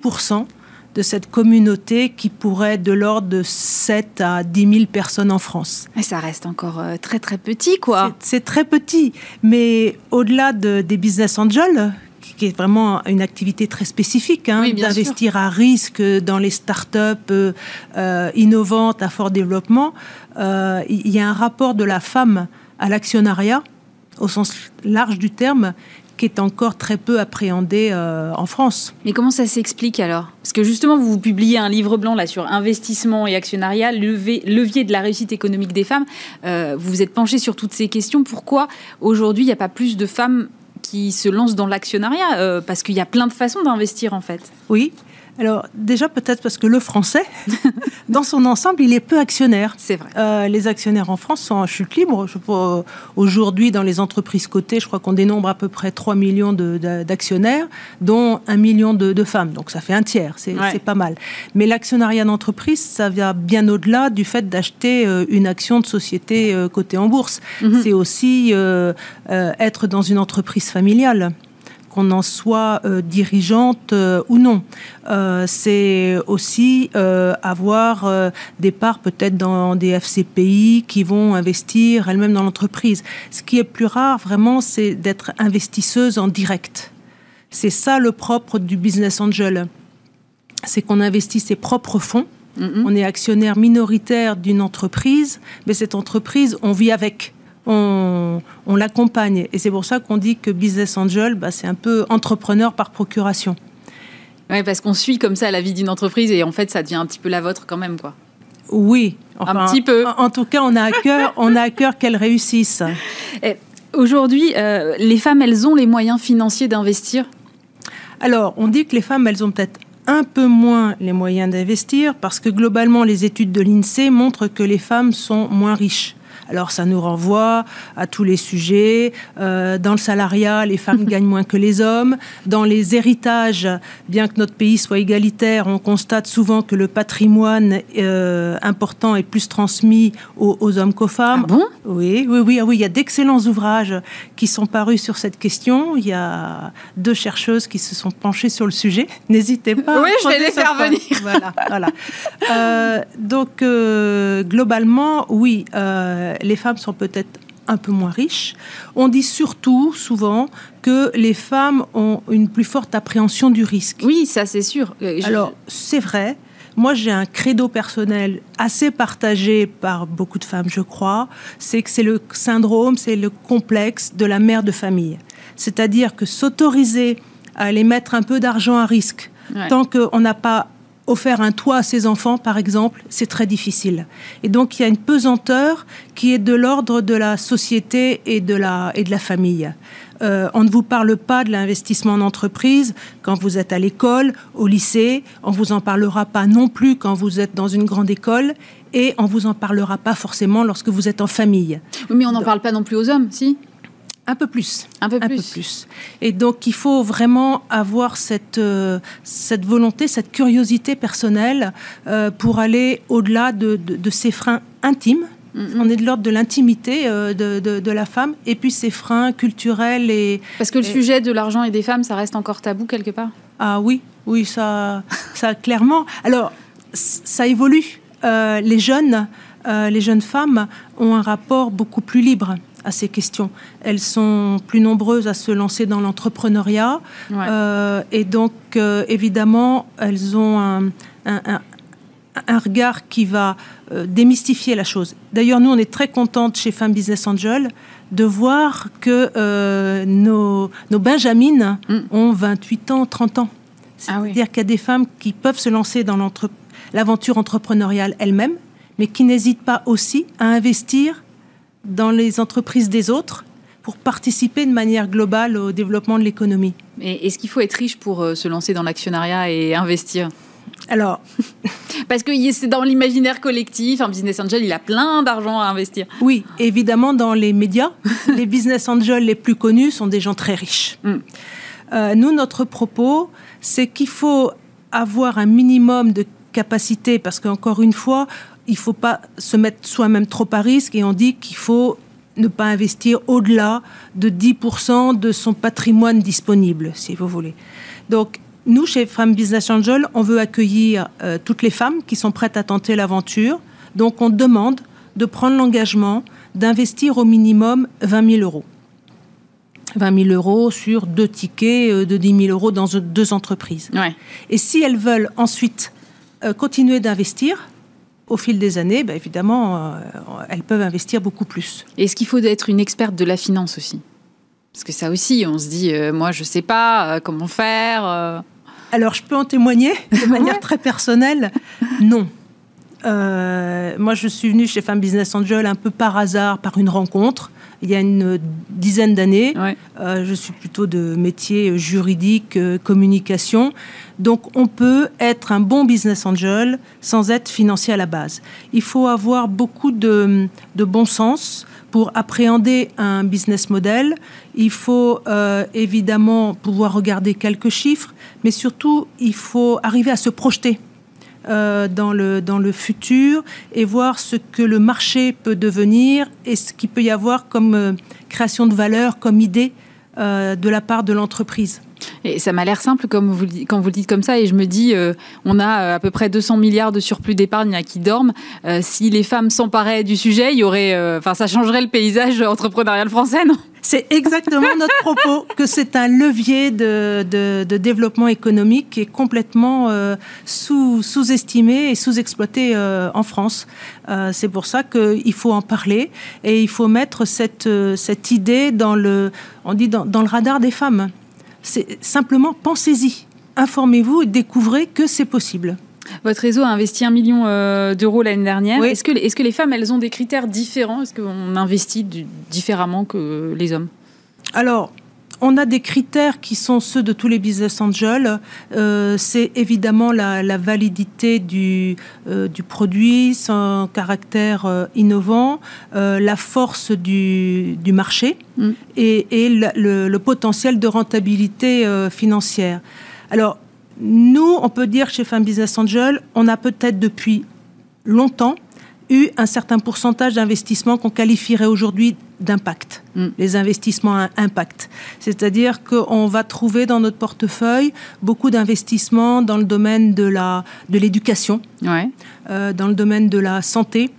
de cette communauté qui pourrait être de l'ordre de 7 à 10 000 personnes en France. Mais ça reste encore euh, très très petit, quoi. C'est très petit, mais au-delà des business angels, qui est vraiment une activité très spécifique, hein, d'investir à risque dans les startups euh, euh, innovantes à fort développement, il y a un rapport de la femme à l'actionnariat au sens large du terme, qui est encore très peu appréhendé euh, en France. Mais comment ça s'explique alors? Parce que justement, vous publiez un livre blanc là sur investissement et actionnariat, levier de la réussite économique des femmes. Euh, vous vous êtes penché sur toutes ces questions. Pourquoi aujourd'hui il n'y a pas plus de femmes qui se lancent dans l'actionnariat? Euh, Parce qu'il y a plein de façons d'investir en fait. Oui, alors déjà peut-être parce que le français, dans son ensemble, il est peu actionnaire. C'est vrai. Euh, les actionnaires en France sont en chute libre. Aujourd'hui, dans les entreprises cotées, je crois qu'on dénombre à peu près 3 millions d'actionnaires, dont 1 million de, femmes. Donc ça fait un tiers, c'est pas mal. Mais l'actionnariat d'entreprise, ça vient bien au-delà du fait d'acheter euh, une action de société euh, cotée en bourse. Mhm. C'est aussi être dans une entreprise familiale qu'on en soit euh, dirigeante euh, ou non. Euh, c'est aussi avoir des parts peut-être dans des FCPI qui vont investir elles-mêmes dans l'entreprise. Ce qui est plus rare vraiment, c'est d'être investisseuse en direct. C'est ça le propre du business angel. C'est qu'on investit ses propres fonds. Mm-hmm. On est actionnaire minoritaire d'une entreprise, mais cette entreprise, on vit avec on, l'accompagne. Et c'est pour ça qu'on dit que Business Angel, bah, c'est un peu entrepreneur par procuration. Oui, parce qu'on suit comme ça la vie d'une entreprise et en fait, ça devient un petit peu la vôtre quand même, quoi. Oui, un petit peu. En, tout cas, on a à cœur, on a à cœur qu'elles réussissent. Aujourd'hui, euh, les femmes, elles ont les moyens financiers d'investir? Alors, on dit que les femmes, elles ont peut-être un peu moins les moyens d'investir parce que globalement, les études de l'INSEE montrent que les femmes sont moins riches. Alors ça nous renvoie à tous les sujets. Euh, dans le salariat, les femmes gagnent moins que les hommes. Dans les héritages, bien que notre pays soit égalitaire, on constate souvent que le patrimoine euh, important est plus transmis aux, hommes qu'aux femmes. Ah bon? Oui, oui, oui, ah oui. Il y a d'excellents ouvrages qui sont parus sur cette question. Il y a deux chercheuses qui se sont penchées sur le sujet. N'hésitez pas. Oui, je vais les faire venir. Voilà, voilà. Euh, donc globalement, oui les femmes sont peut-être un peu moins riches. On dit surtout, souvent, que les femmes ont une plus forte appréhension du risque. Oui, ça c'est sûr. Euh, Alors, c'est vrai. Moi, j'ai un credo personnel assez partagé par beaucoup de femmes, je crois. C'est que c'est le syndrome, c'est le complexe de la mère de famille. C'est-à-dire que s'autoriser à aller mettre un peu d'argent à risque, tant qu'on n'a pas offert un toit à ses enfants, par exemple, c'est très difficile. Et donc, il y a une pesanteur qui est de l'ordre de la société et de la, et de la famille. Euh, on ne vous parle pas de l'investissement en entreprise quand vous êtes à l'école, au lycée. On vous en parlera pas non plus quand vous êtes dans une grande école. Et on vous en parlera pas forcément lorsque vous êtes en famille. mais on n'en parle pas non plus aux hommes, si? Un peu plus. Un peu plus. Un peu plus. Et donc, il faut vraiment avoir cette, euh, cette volonté, cette curiosité personnelle euh, pour aller au-delà de, de, ces freins intimes. Mm-hmm. On est de l'ordre de l'intimité euh, de, de, la femme et puis ces freins culturels et... Parce que le sujet de l'argent et des femmes, ça reste encore tabou quelque part Ah oui, oui, ça, ça clairement. Alors, ça évolue. les jeunes, les jeunes femmes ont un rapport beaucoup plus libre à ces questions. Elles sont plus nombreuses à se lancer dans l'entrepreneuriat euh, et donc euh, évidemment elles ont un, regard qui va euh, démystifier la chose. D'ailleurs nous on est très contentes chez Femmes Business Angel de voir que nos, nos Benjamines mm. ont 28 ans, 30 ans. Ah C'est-à-dire qu'il y a des femmes qui peuvent se lancer dans l'aventure entrepreneuriale elles-mêmes, mais qui n'hésitent pas aussi à investir dans les entreprises des autres pour participer de manière globale au développement de l'économie. Et est-ce qu'il faut être riche pour euh, se lancer dans l'actionnariat et investir? Alors, parce que c'est dans l'imaginaire collectif, un business angel, il a plein d'argent à investir. Oui, évidemment, dans les médias, les business angels les plus connus sont des gens très riches. Mm. Euh, nous, notre propos, c'est qu'il faut avoir un minimum de capacité, parce qu'encore une fois, il ne faut pas se mettre soi-même trop à risque et on dit qu'il faut ne pas investir au-delà de 10% de son patrimoine disponible, si vous voulez. Donc, nous, chez Femmes Business Angel, on veut accueillir euh, toutes les femmes qui sont prêtes à tenter l'aventure. Donc, on demande de prendre l'engagement d'investir au minimum 20 000 euros. 20 000 euros sur deux tickets euh, de 10 000 euros dans deux entreprises. Et si elles veulent ensuite euh, continuer d'investir, au fil des années, bah, évidemment, euh, elles peuvent investir beaucoup plus. Est-ce qu'il faut être une experte de la finance aussi? Parce que ça aussi, on se dit, euh, moi, je ne sais pas euh, comment faire. Alors, je peux en témoigner de manière très personnelle? Non. moi, je suis venue chez Femme Business Angel un peu par hasard, par une rencontre il y a une dizaine d'années. Euh, je suis plutôt de métier juridique, euh, communication. Donc on peut être un bon business angel sans être financier à la base. Il faut avoir beaucoup de, bon sens pour appréhender un business model. Il faut euh, évidemment pouvoir regarder quelques chiffres, mais surtout il faut arriver à se projeter. Euh, dans, le, dans le futur et voir ce que le marché peut devenir et ce qu'il peut y avoir comme euh, création de valeur, comme idée euh, de la part de l'entreprise. Et ça m'a l'air simple quand vous le dites comme ça. Et je me dis, on a à peu près 200 milliards de surplus d'épargne qui dorment. si les femmes s'emparaient du sujet, il y aurait, ça changerait le paysage entrepreneurial français, non? C'est exactement notre propos, que c'est un levier de, développement économique qui est complètement euh, sous, sous-estimé et sous-exploité euh, en France. Euh, c'est pour ça qu'il faut en parler et il faut mettre cette, idée dans le, on dit dans le radar des femmes. C'est simplement pensez-y, informez-vous et découvrez que c'est possible. Votre réseau a investi un million euh, d'euros l'année dernière. Est-ce que, est que les femmes, elles ont des critères différents? Est-ce qu'on investit différemment que les hommes? Alors, on a des critères qui sont ceux de tous les business angels. Euh, c'est évidemment la, validité du, euh, du, produit, son caractère innovant, la force du, du marché mm. et, et le, le, potentiel de rentabilité financière. Alors, nous, on peut dire chez Femme Business Angel, on a peut-être depuis longtemps eu un certain pourcentage d'investissements qu'on qualifierait aujourd'hui d'impact, mm. les investissements à impact. C'est-à-dire qu'on va trouver dans notre portefeuille beaucoup d'investissements dans le domaine de l'éducation, euh, dans le domaine de la santé.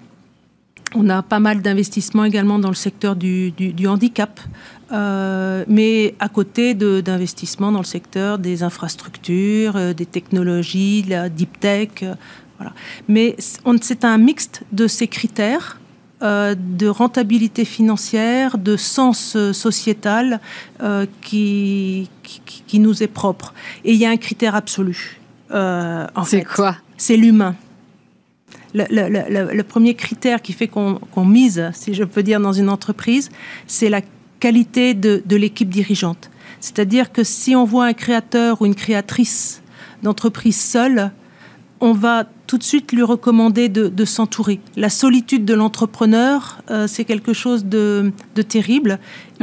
On a pas mal d'investissements également dans le secteur du handicap. Euh, mais à côté d'investissements dans le secteur des infrastructures, euh, des technologies, la deep tech. Euh, voilà. Mais c'est un mixte de ces critères de rentabilité financière, de sens sociétal qui, qui, qui, nous est propre. Et il y a un critère absolu. Euh, c'est quoi? C'est l'humain. Le, premier critère qui fait qu'on mise, si je peux dire, dans une entreprise, c'est la qualité de, de l'équipe dirigeante. C'est-à-dire que si on voit un créateur ou une créatrice d'entreprise seule, on va tout de suite lui recommander de, s'entourer. La solitude de l'entrepreneur, euh, c'est quelque chose de, terrible.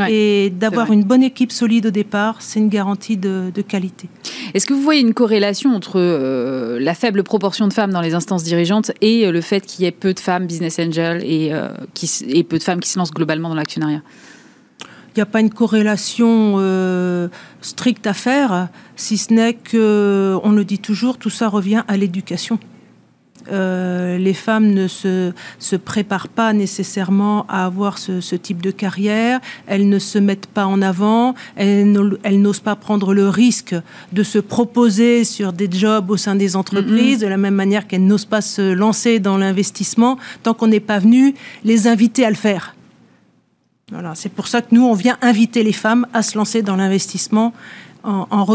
et d'avoir une bonne équipe solide au départ, c'est une garantie de, qualité. Est-ce que vous voyez une corrélation entre euh, la faible proportion de femmes dans les instances dirigeantes et euh, le fait qu'il y ait peu de femmes business angels et, qui, et peu de femmes qui se lancent globalement dans l'actionnariat? Il n'y a pas une corrélation stricte à faire, si ce n'est que, on le dit toujours, tout ça revient à l'éducation. Euh, les femmes ne se, se, préparent pas nécessairement à avoir ce, type de carrière, elles ne se mettent pas en avant, elles, n'osent pas prendre le risque de se proposer sur des jobs au sein des entreprises, mm-hmm. de la même manière qu'elles n'osent pas se lancer dans l'investissement tant qu'on n'est pas venu les inviter à le faire. C'est pour ça que nous, on vient inviter les femmes à se lancer dans l'investissement en,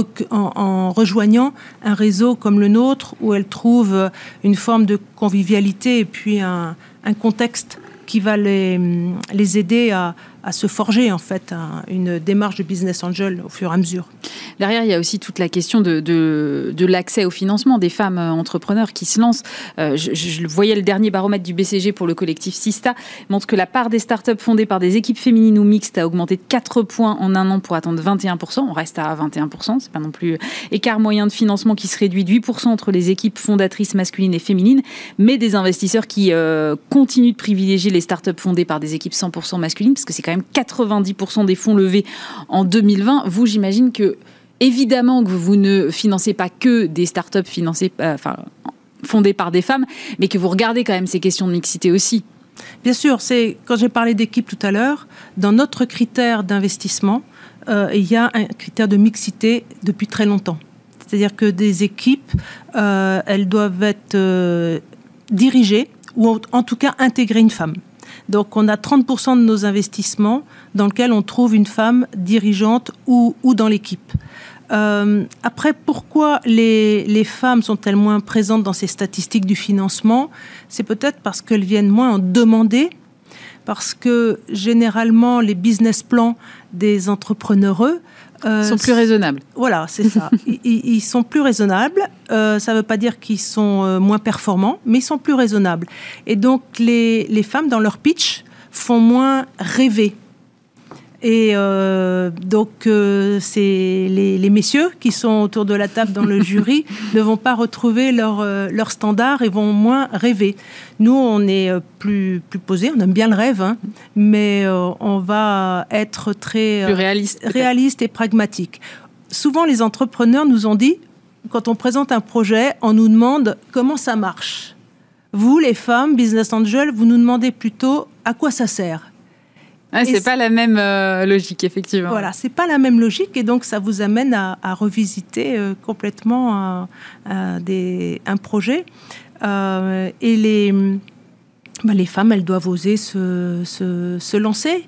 rejoignant un réseau comme le nôtre où elles trouvent une forme de convivialité et puis un, contexte qui va les aider à, à se forger en fait une démarche de business angel au fur et à mesure. Derrière, il y a aussi toute la question de, l'accès au financement des femmes euh, entrepreneurs qui se lancent. Euh, je, voyais le dernier baromètre du BCG pour le collectif Sista montre que la part des startups fondées par des équipes féminines ou mixtes a augmenté de 4 points en un an pour atteindre 21%. On reste à 21%, c'est pas non plus écart moyen de financement qui se réduit de 8% entre les équipes fondatrices masculines et féminines, mais des investisseurs qui euh, continuent de privilégier les startups fondées par des équipes 100% masculines parce que c'est quand même 90% des fonds levés en 2020. Vous, j'imagine que évidemment que vous ne financez pas que des startups financées, euh, enfin, fondées par des femmes, mais que vous regardez quand même ces questions de mixité aussi. Bien sûr, c'est quand j'ai parlé d'équipe tout à l'heure, dans notre critère d'investissement, euh, il y a un critère de mixité depuis très longtemps. C'est-à-dire que des équipes, euh, elles doivent être dirigées ou en tout cas intégrer une femme. Donc on a 30% de nos investissements dans lesquels on trouve une femme dirigeante ou, dans l'équipe. Euh, après, pourquoi les, femmes sont-elles moins présentes dans ces statistiques du financement? C'est peut-être parce qu'elles viennent moins en demander, parce que généralement les business plans des entrepreneureux euh, sont plus raisonnables. Voilà, c'est ça. ils, sont plus raisonnables. Euh, ça ne veut pas dire qu'ils sont euh, moins performants, mais ils sont plus raisonnables. Et donc, les, les femmes, dans leur pitch, font moins rêver et euh, donc, euh, c'est les, messieurs qui sont autour de la table dans le jury ne vont pas retrouver leur, euh, leur standard et vont moins rêver. Nous, on est plus, plus posés, on aime bien le rêve, hein, mais on va être très réaliste, réaliste et pragmatique. Souvent, les entrepreneurs nous ont dit, quand on présente un projet, on nous demande comment ça marche. Vous, les femmes, business angel, vous nous demandez plutôt à quoi ça sert ah, c'est pas la même euh, logique, effectivement. Voilà, c'est pas la même logique et donc ça vous amène à, revisiter euh, complètement un, des, un projet. Euh, et les, bah, les femmes, elles doivent oser se, se, se lancer.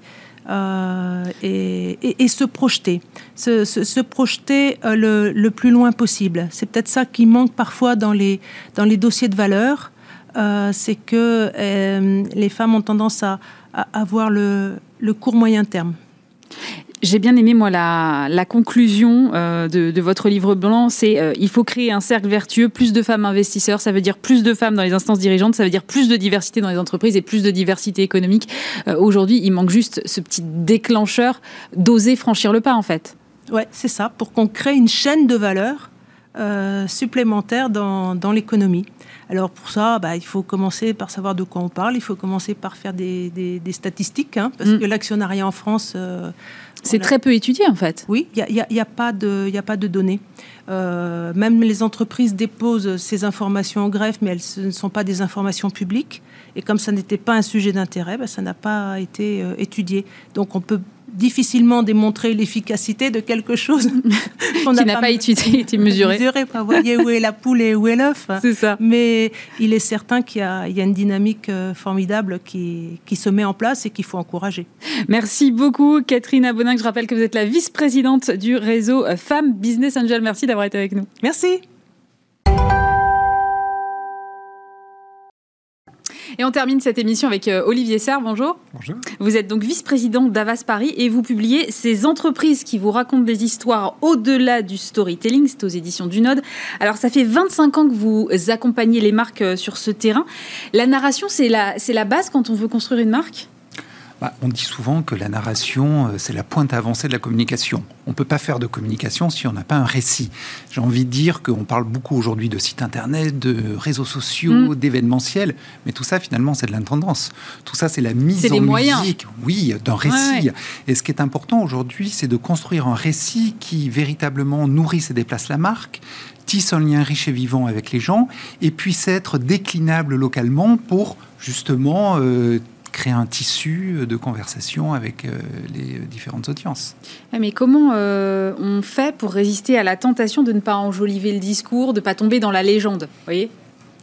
Et, et, se projeter, se, se, projeter le, le, plus loin possible. C'est peut-être ça qui manque parfois dans les, dans les dossiers de valeur, c'est que les femmes ont tendance à, à avoir le, le court moyen terme. J'ai bien aimé, moi, la, conclusion euh, de, votre livre blanc, c'est euh, il faut créer un cercle vertueux, plus de femmes investisseurs, ça veut dire plus de femmes dans les instances dirigeantes, ça veut dire plus de diversité dans les entreprises et plus de diversité économique. Euh, aujourd'hui, il manque juste ce petit déclencheur d'oser franchir le pas, en fait. Oui, c'est ça, pour qu'on crée une chaîne de valeur supplémentaire dans, dans l'économie. Alors pour ça, bah, il faut commencer par savoir de quoi on parle, il faut commencer par faire des, statistiques, hein, parce mm. que l'actionnariat en France... Euh, c'est très peu étudié en fait. Oui, il n'y a, y a, pas de, a pas de données. Euh, même les entreprises déposent ces informations au greffe, mais elles ne sont pas des informations publiques. Et comme ça n'était pas un sujet d'intérêt, bah, ça n'a pas été euh, étudié. Donc on peut difficilement démontrer l'efficacité de quelque chose qu'on qui n'a pas, étudié, été mesuré. mesuré voyez où est la poule et où est l'œuf. C'est ça. Mais il est certain qu'il y, a une dynamique euh, formidable qui, qui se met en place et qu'il faut encourager. Merci beaucoup, Catherine Abonin. Je rappelle que vous êtes la vice-présidente du réseau Femmes Business Angel. Merci d'avoir été avec nous. Merci. Et on termine cette émission avec euh, Olivier Serre. Bonjour. Bonjour. Vous êtes donc vice-président d'Avas Paris et vous publiez ces entreprises qui vous racontent des histoires au-delà du storytelling. C'est aux éditions du Node. Alors, ça fait 25 ans que vous accompagnez les marques euh, sur ce terrain. La narration, c'est la, la base quand on veut construire une marque? Bah, on dit souvent que la narration, euh, c'est la pointe avancée de la communication. On ne peut pas faire de communication si on n'a pas un récit. J'ai envie de dire qu'on parle beaucoup aujourd'hui de sites internet, de réseaux sociaux, mm. d'événementiels, mais tout ça, finalement, c'est de l'intendance. Tout ça, c'est la mise en musique, oui, d'un récit. Et ce qui est important aujourd'hui, c'est de construire un récit qui véritablement nourrisse et déplace la marque, tisse un lien riche et vivant avec les gens, et puisse être déclinable localement pour justement euh, créer un tissu de conversation avec euh, les différentes audiences. Mais comment euh, on fait pour résister à la tentation de ne pas enjoliver le discours, de ne pas tomber dans la légende voyez?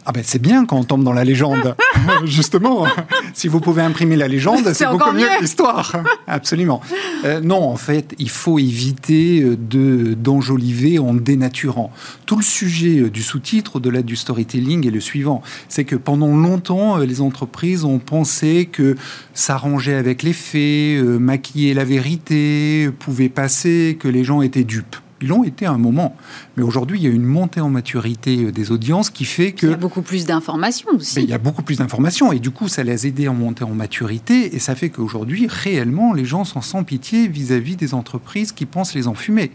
Ah ben c'est bien quand on tombe dans la légende, justement. si vous pouvez imprimer la légende, c'est beaucoup mieux, que l'histoire. Absolument. Euh, non, en fait, il faut éviter euh, de d'enjoliver en dénaturant. Tout le sujet euh, du sous-titre, au-delà du storytelling, est le suivant. C'est que pendant longtemps, les entreprises ont pensé que s'arranger avec les faits, maquiller la vérité, pouvait passer, que les gens étaient dupes. Ils l'ont été à un moment. Mais aujourd'hui, il y a une montée en maturité euh, des audiences qui fait que... Il y a beaucoup plus d'informations aussi. il y a beaucoup plus d'informations et du coup, ça les a aidés à monter en maturité et ça fait qu'aujourd'hui, réellement, les gens sont sans pitié vis-à-vis des entreprises qui pensent les enfumer.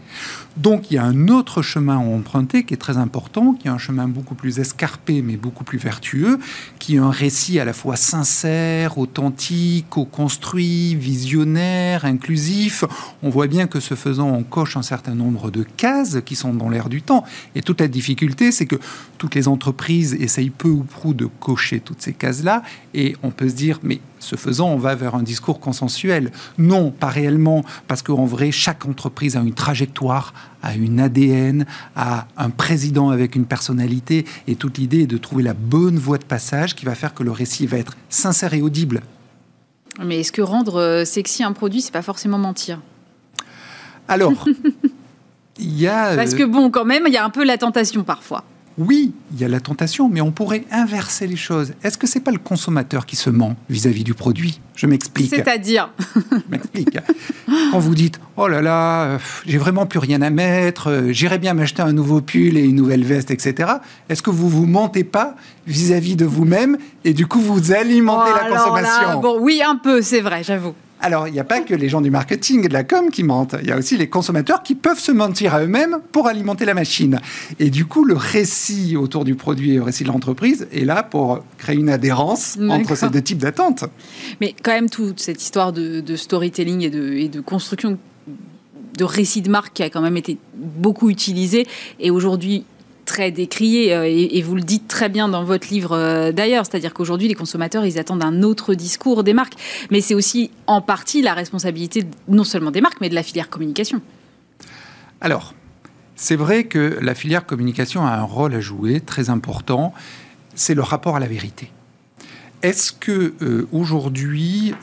Donc, il y a un autre chemin à emprunter qui est très important, qui est un chemin beaucoup plus escarpé mais beaucoup plus vertueux, qui est un récit à la fois sincère, authentique, co-construit, visionnaire, inclusif. On voit bien que ce faisant, on coche un certain nombre de cases qui sont dans l'air du temps. Et toute la difficulté, c'est que toutes les entreprises essayent peu ou prou de cocher toutes ces cases-là. Et on peut se dire, mais ce faisant, on va vers un discours consensuel. Non, pas réellement, parce qu'en vrai, chaque entreprise a une trajectoire, a une ADN, a un président avec une personnalité. Et toute l'idée est de trouver la bonne voie de passage qui va faire que le récit va être sincère et audible. Mais est-ce que rendre euh, sexy un produit, c'est pas forcément mentir? Alors, Parce que bon, quand même, il y a un peu la tentation parfois. Oui, il y a la tentation, mais on pourrait inverser les choses. Est-ce que c'est pas le consommateur qui se ment vis-à-vis du produit? Je m'explique. C'est-à-dire Je m'explique. Quand vous dites oh là là, j'ai vraiment plus rien à mettre, euh, j'irais bien m'acheter un nouveau pull et une nouvelle veste, etc. Est-ce que vous vous mentez pas vis-à-vis de vous-même et du coup vous alimentez la oh consommation? Bon, oui, un peu, c'est vrai, j'avoue. Alors, il n'y a pas que les gens du marketing et de la com qui mentent. Il y a aussi les consommateurs qui peuvent se mentir à eux-mêmes pour alimenter la machine. Et du coup, le récit autour du produit et le récit de l'entreprise est là pour créer une adhérence entre ces deux types d'attentes. Mais quand même, toute cette histoire de, storytelling et de, et de construction de récit de marque qui a quand même été beaucoup utilisé et aujourd'hui très décrié euh, et, vous le dites très bien dans votre livre euh, d'ailleurs, c'est-à-dire qu'aujourd'hui les consommateurs ils attendent un autre discours des marques, mais c'est aussi en partie la responsabilité non seulement des marques mais de la filière communication. Alors, c'est vrai que la filière communication a un rôle à jouer très important, c'est le rapport à la vérité. Est-ce que euh, aujourd'hui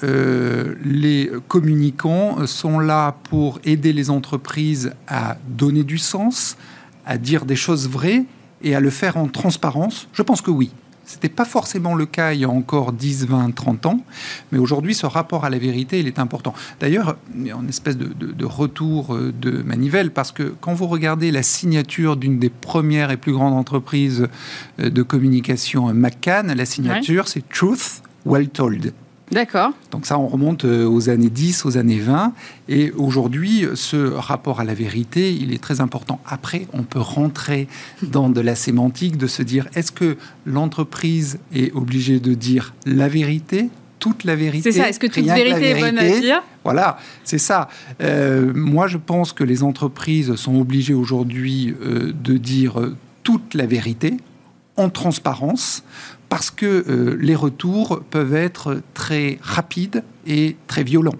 les communicants sont là pour aider les entreprises à donner du sens, à dire des choses vraies et à le faire en transparence? Je pense que oui. Ce n'était pas forcément le cas il y a encore 10, 20, 30 ans, mais aujourd'hui, ce rapport à la vérité, il est important. D'ailleurs, une espèce de, retour euh, de manivelle, parce que quand vous regardez la signature d'une des premières et plus grandes entreprises euh, de communication, McCann, la signature, c'est Truth Well Told. D'accord. Donc ça, on remonte euh, aux années 10, aux années 20. Et aujourd'hui, ce rapport à la vérité, il est très important. Après, on peut rentrer dans de la sémantique, de se dire, est-ce que l'entreprise est obligée de dire la vérité toute la vérité. C'est ça, est-ce que toute vérité, est bonne à dire? Voilà, c'est ça. Euh, moi, je pense que les entreprises sont obligées aujourd'hui euh, de dire toute la vérité en transparence parce que euh, les retours peuvent être très rapides et très violents.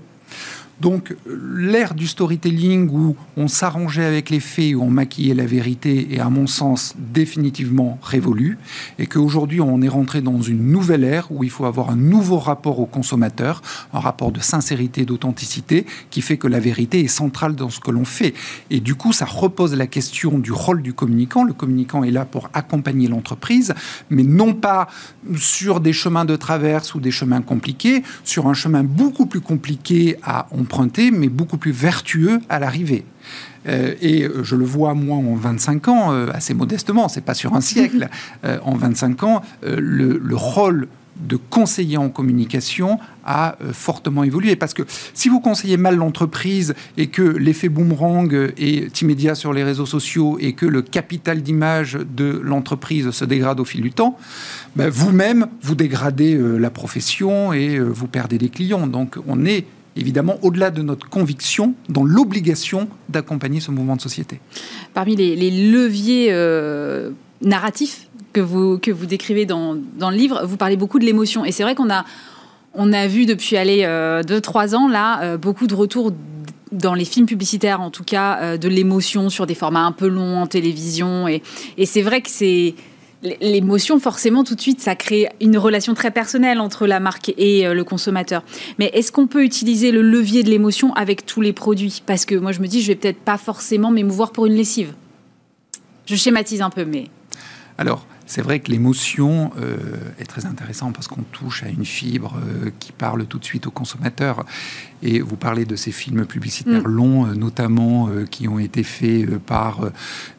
Donc l'ère du storytelling où on s'arrangeait avec les faits, où on maquillait la vérité est à mon sens définitivement révolue et qu'aujourd'hui on est rentré dans une nouvelle ère où il faut avoir un nouveau rapport au consommateur, un rapport de sincérité, d'authenticité qui fait que la vérité est centrale dans ce que l'on fait. Et du coup ça repose la question du rôle du communicant. Le communicant est là pour accompagner l'entreprise, mais non pas sur des chemins de traverse ou des chemins compliqués, sur un chemin beaucoup plus compliqué à mais beaucoup plus vertueux à l'arrivée. Euh, et je le vois, moi, en 25 ans, euh, assez modestement, c'est pas sur un siècle, euh, en 25 ans, le, le, rôle de conseiller en communication a euh, fortement évolué. Parce que si vous conseillez mal l'entreprise et que l'effet boomerang est immédiat sur les réseaux sociaux et que le capital d'image de l'entreprise se dégrade au fil du temps, ben vous-même, vous dégradez euh, la profession et euh, vous perdez des clients. Donc on est évidemment au-delà de notre conviction dans l'obligation d'accompagner ce mouvement de société. Parmi les, leviers narratifs que vous, que vous décrivez dans, dans le livre, vous parlez beaucoup de l'émotion. Et c'est vrai qu'on a, on a vu depuis aller 2-3 euh, ans là euh, beaucoup de retours dans les films publicitaires en tout cas euh, de l'émotion sur des formats un peu longs en télévision et c'est vrai que c'est l'émotion forcément tout de suite ça crée une relation très personnelle entre la marque et le consommateur. Mais est-ce qu'on peut utiliser le levier de l'émotion avec tous les produits? Parce que moi je me dis je vais peut-être pas forcément m'émouvoir pour une lessive. Je schématise un peu mais. Alors c'est vrai que l'émotion euh, est très intéressante parce qu'on touche à une fibre euh, qui parle tout de suite au consommateur. Et vous parlez de ces films publicitaires mm. longs, euh, notamment qui ont été faits par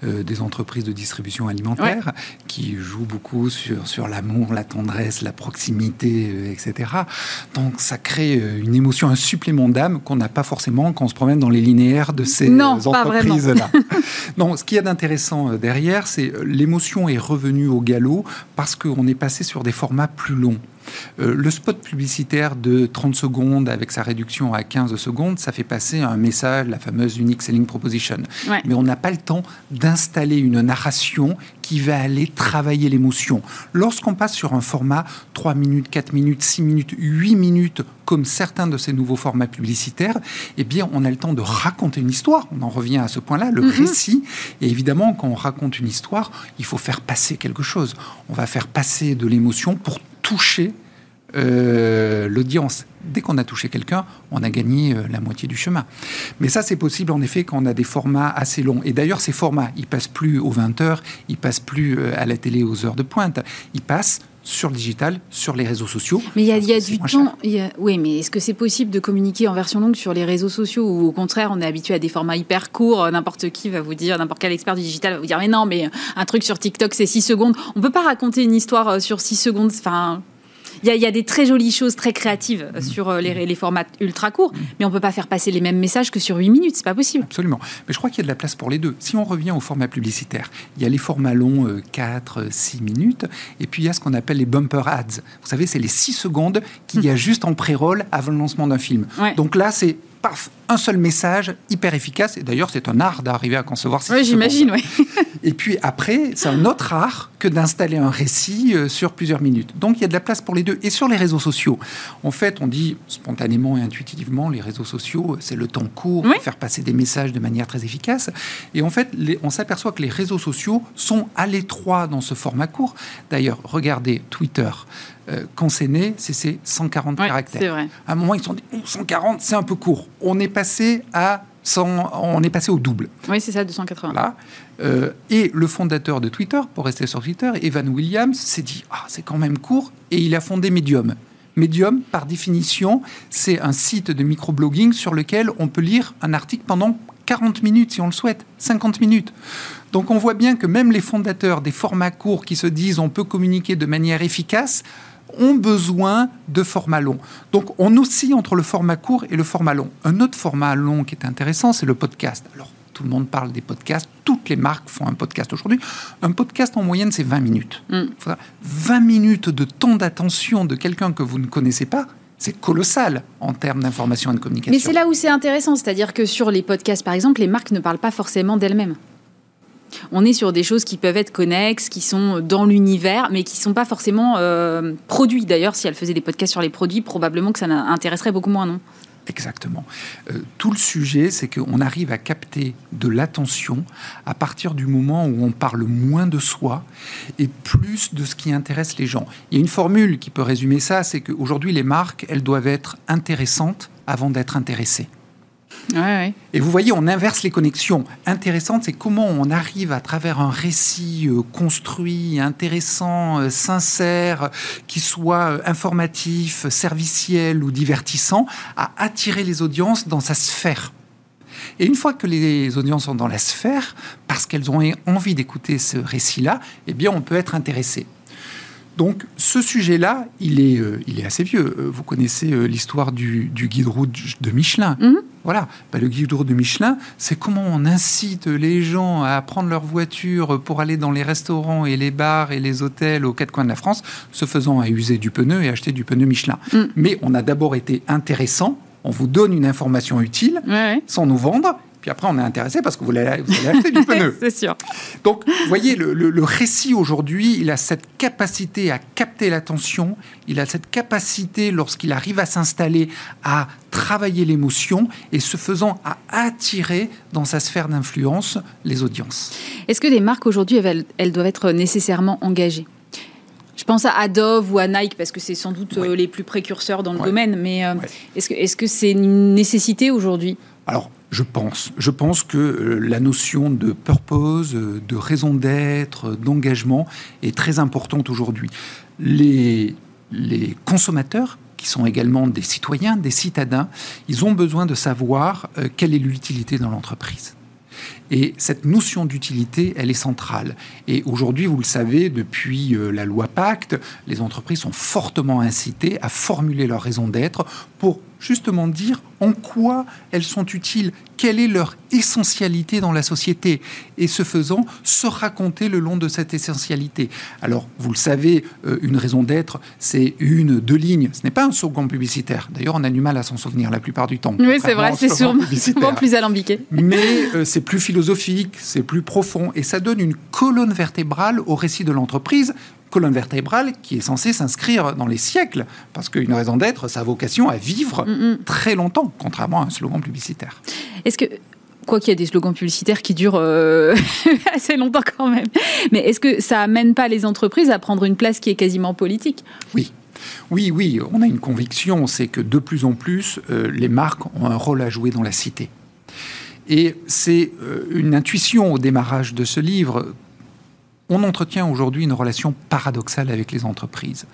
des entreprises de distribution alimentaire, qui jouent beaucoup sur, sur l'amour, la tendresse, la proximité, etc. Donc ça crée une émotion, un supplément d'âme qu'on n'a pas forcément quand on se promène dans les linéaires de ces entreprises-là. non, ce qu'il y a d'intéressant derrière, c'est l'émotion est revenue au galop parce qu'on est passé sur des formats plus longs. Euh, le spot publicitaire de 30 secondes avec sa réduction à 15 secondes, ça fait passer un message, la fameuse Unique Selling Proposition. Mais on n'a pas le temps d'installer une narration qui va aller travailler l'émotion. Lorsqu'on passe sur un format 3 minutes, 4 minutes, 6 minutes, 8 minutes, comme certains de ces nouveaux formats publicitaires, eh bien, on a le temps de raconter une histoire. On en revient à ce point-là, le mhm. récit. Et évidemment, quand on raconte une histoire, il faut faire passer quelque chose. On va faire passer de l'émotion pour toucher euh, l'audience. Dès qu'on a touché quelqu'un, on a gagné euh, la moitié du chemin. Mais ça, c'est possible en effet quand on a des formats assez longs. Et d'ailleurs, ces formats, ils passent plus aux 20 heures, ils passent plus euh, à la télé aux heures de pointe, ils passent sur le digital, sur les réseaux sociaux. Mais il y a, y a du temps. Oui, mais est-ce que c'est possible de communiquer en version longue sur les réseaux sociaux ou au contraire, on est habitué à des formats hyper courts N'importe qui va vous dire, n'importe quel expert du digital va vous dire, mais non, mais un truc sur TikTok, c'est 6 secondes. On peut pas raconter une histoire sur 6 secondes. Enfin, il y, a des très jolies choses très créatives mm. sur euh, les, formats ultra courts, mais on peut pas faire passer les mêmes messages que sur 8 minutes, c'est pas possible. Absolument. Mais je crois qu'il y a de la place pour les deux. Si on revient au format publicitaire, il y a les formats longs, 4, euh, 6 euh, minutes, et puis il y a ce qu'on appelle les bumper ads. Vous savez, c'est les 6 secondes qu'il y a mm. juste en pré-roll avant le lancement d'un film. Donc là, c'est paf, un seul message hyper efficace. Et d'ailleurs, c'est un art d'arriver à concevoir ces Oui, j'imagine, oui. et puis après, c'est un autre art que d'installer un récit euh, sur plusieurs minutes. Donc, il y a de la place pour les deux. Et sur les réseaux sociaux, en fait, on dit spontanément et intuitivement, les réseaux sociaux, c'est le temps court pour faire passer des messages de manière très efficace. Et en fait, on s'aperçoit que les réseaux sociaux sont à l'étroit dans ce format court. D'ailleurs, regardez Twitter. Euh, quand c'est né, c'est 140 caractères. Vrai. À un moment, ils se sont dit 140, c'est un peu court. On est passé à 100, on est passé au double. Oui, c'est ça, 280. Voilà. Euh, et le fondateur de Twitter, pour rester sur Twitter, Evan Williams, s'est dit ah, c'est quand même court, et il a fondé Medium. Medium, par définition, c'est un site de microblogging sur lequel on peut lire un article pendant 40 minutes si on le souhaite, 50 minutes. Donc on voit bien que même les fondateurs des formats courts qui se disent on peut communiquer de manière efficace ont besoin de formats longs. Donc on oscille entre le format court et le format long. Un autre format long qui est intéressant, c'est le podcast. Alors tout le monde parle des podcasts, toutes les marques font un podcast aujourd'hui. Un podcast en moyenne, c'est 20 minutes. 20 mm. minutes de temps d'attention de quelqu'un que vous ne connaissez pas, c'est colossal en termes d'information et de communication. Mais c'est là où c'est intéressant, c'est-à-dire que sur les podcasts, par exemple, les marques ne parlent pas forcément d'elles-mêmes on est sur des choses qui peuvent être connexes, qui sont dans l'univers, mais qui ne sont pas forcément euh, produits. D'ailleurs, si elle faisait des podcasts sur les produits, probablement que ça intéresserait beaucoup moins, non? Exactement. Euh, tout le sujet, c'est qu'on arrive à capter de l'attention à partir du moment où on parle moins de soi et plus de ce qui intéresse les gens. Il y a une formule qui peut résumer ça, c'est qu'aujourd'hui, les marques, elles doivent être intéressantes avant d'être intéressées. Et vous voyez, on inverse les connexions. Intéressante, c'est comment on arrive à travers un récit euh, construit, intéressant, euh, sincère, qui soit euh, informatif, serviciel ou divertissant, à attirer les audiences dans sa sphère. Et une fois que les audiences sont dans la sphère, parce qu'elles ont envie d'écouter ce récit-là, eh bien, on peut être intéressé. Donc ce sujet-là, il est, euh, il est assez vieux. Euh, vous connaissez euh, l'histoire du, guide route de Michelin. Mhm. Voilà, bah, le guide route de Michelin, c'est comment on incite les gens à prendre leur voiture pour aller dans les restaurants et les bars et les hôtels aux quatre coins de la France, se faisant à user du pneu et acheter du pneu Michelin. Mm. Mais on a d'abord été intéressant, on vous donne une information utile sans nous vendre, puis après, on est intéressé parce que vous allez, acheter du pneu. C'est sûr. Donc, vous voyez, le, récit aujourd'hui, il a cette capacité à capter l'attention, il a cette capacité, lorsqu'il arrive à s'installer, à travailler l'émotion et ce faisant à attirer dans sa sphère d'influence les audiences. Est-ce que les marques aujourd'hui, elles, doivent être nécessairement engagées? Je pense à Adobe ou à Nike parce que c'est sans doute euh, les plus précurseurs dans le domaine, mais euh, est-ce que c'est une nécessité aujourd'hui? Alors, je pense. Je pense que euh, la notion de purpose, euh, de raison d'être, d'engagement est très importante aujourd'hui. Les, les consommateurs qui sont également des citoyens, des citadins, ils ont besoin de savoir euh, quelle est l'utilité dans l'entreprise. Et cette notion d'utilité, elle est centrale. Et aujourd'hui, vous le savez, depuis la loi Pacte, les entreprises sont fortement incitées à formuler leur raison d'être pour justement dire en quoi elles sont utiles, quelle est leur essentialité dans la société, et ce faisant, se raconter le long de cette essentialité. Alors, vous le savez, euh, une raison d'être, c'est une, deux lignes, ce n'est pas un slogan publicitaire. D'ailleurs, on a du mal à s'en souvenir la plupart du temps. Oui, c'est vrai, c'est souvent plus alambiqué. Mais euh, c'est plus philosophique, c'est plus profond, et ça donne une colonne vertébrale au récit de l'entreprise, colonne vertébrale qui est censée s'inscrire dans les siècles, parce qu'une raison d'être, sa vocation à vivre mm, mm. très longtemps, contrairement à un slogan publicitaire. Est-ce que quoi qu'il y ait des slogans publicitaires qui durent euh, assez longtemps quand même. Mais est-ce que ça amène pas les entreprises à prendre une place qui est quasiment politique? Oui. Oui, oui, on a une conviction, c'est que de plus en plus, euh, les marques ont un rôle à jouer dans la cité. Et c'est euh, une intuition au démarrage de ce livre on entretient aujourd'hui une relation paradoxale avec les entreprises.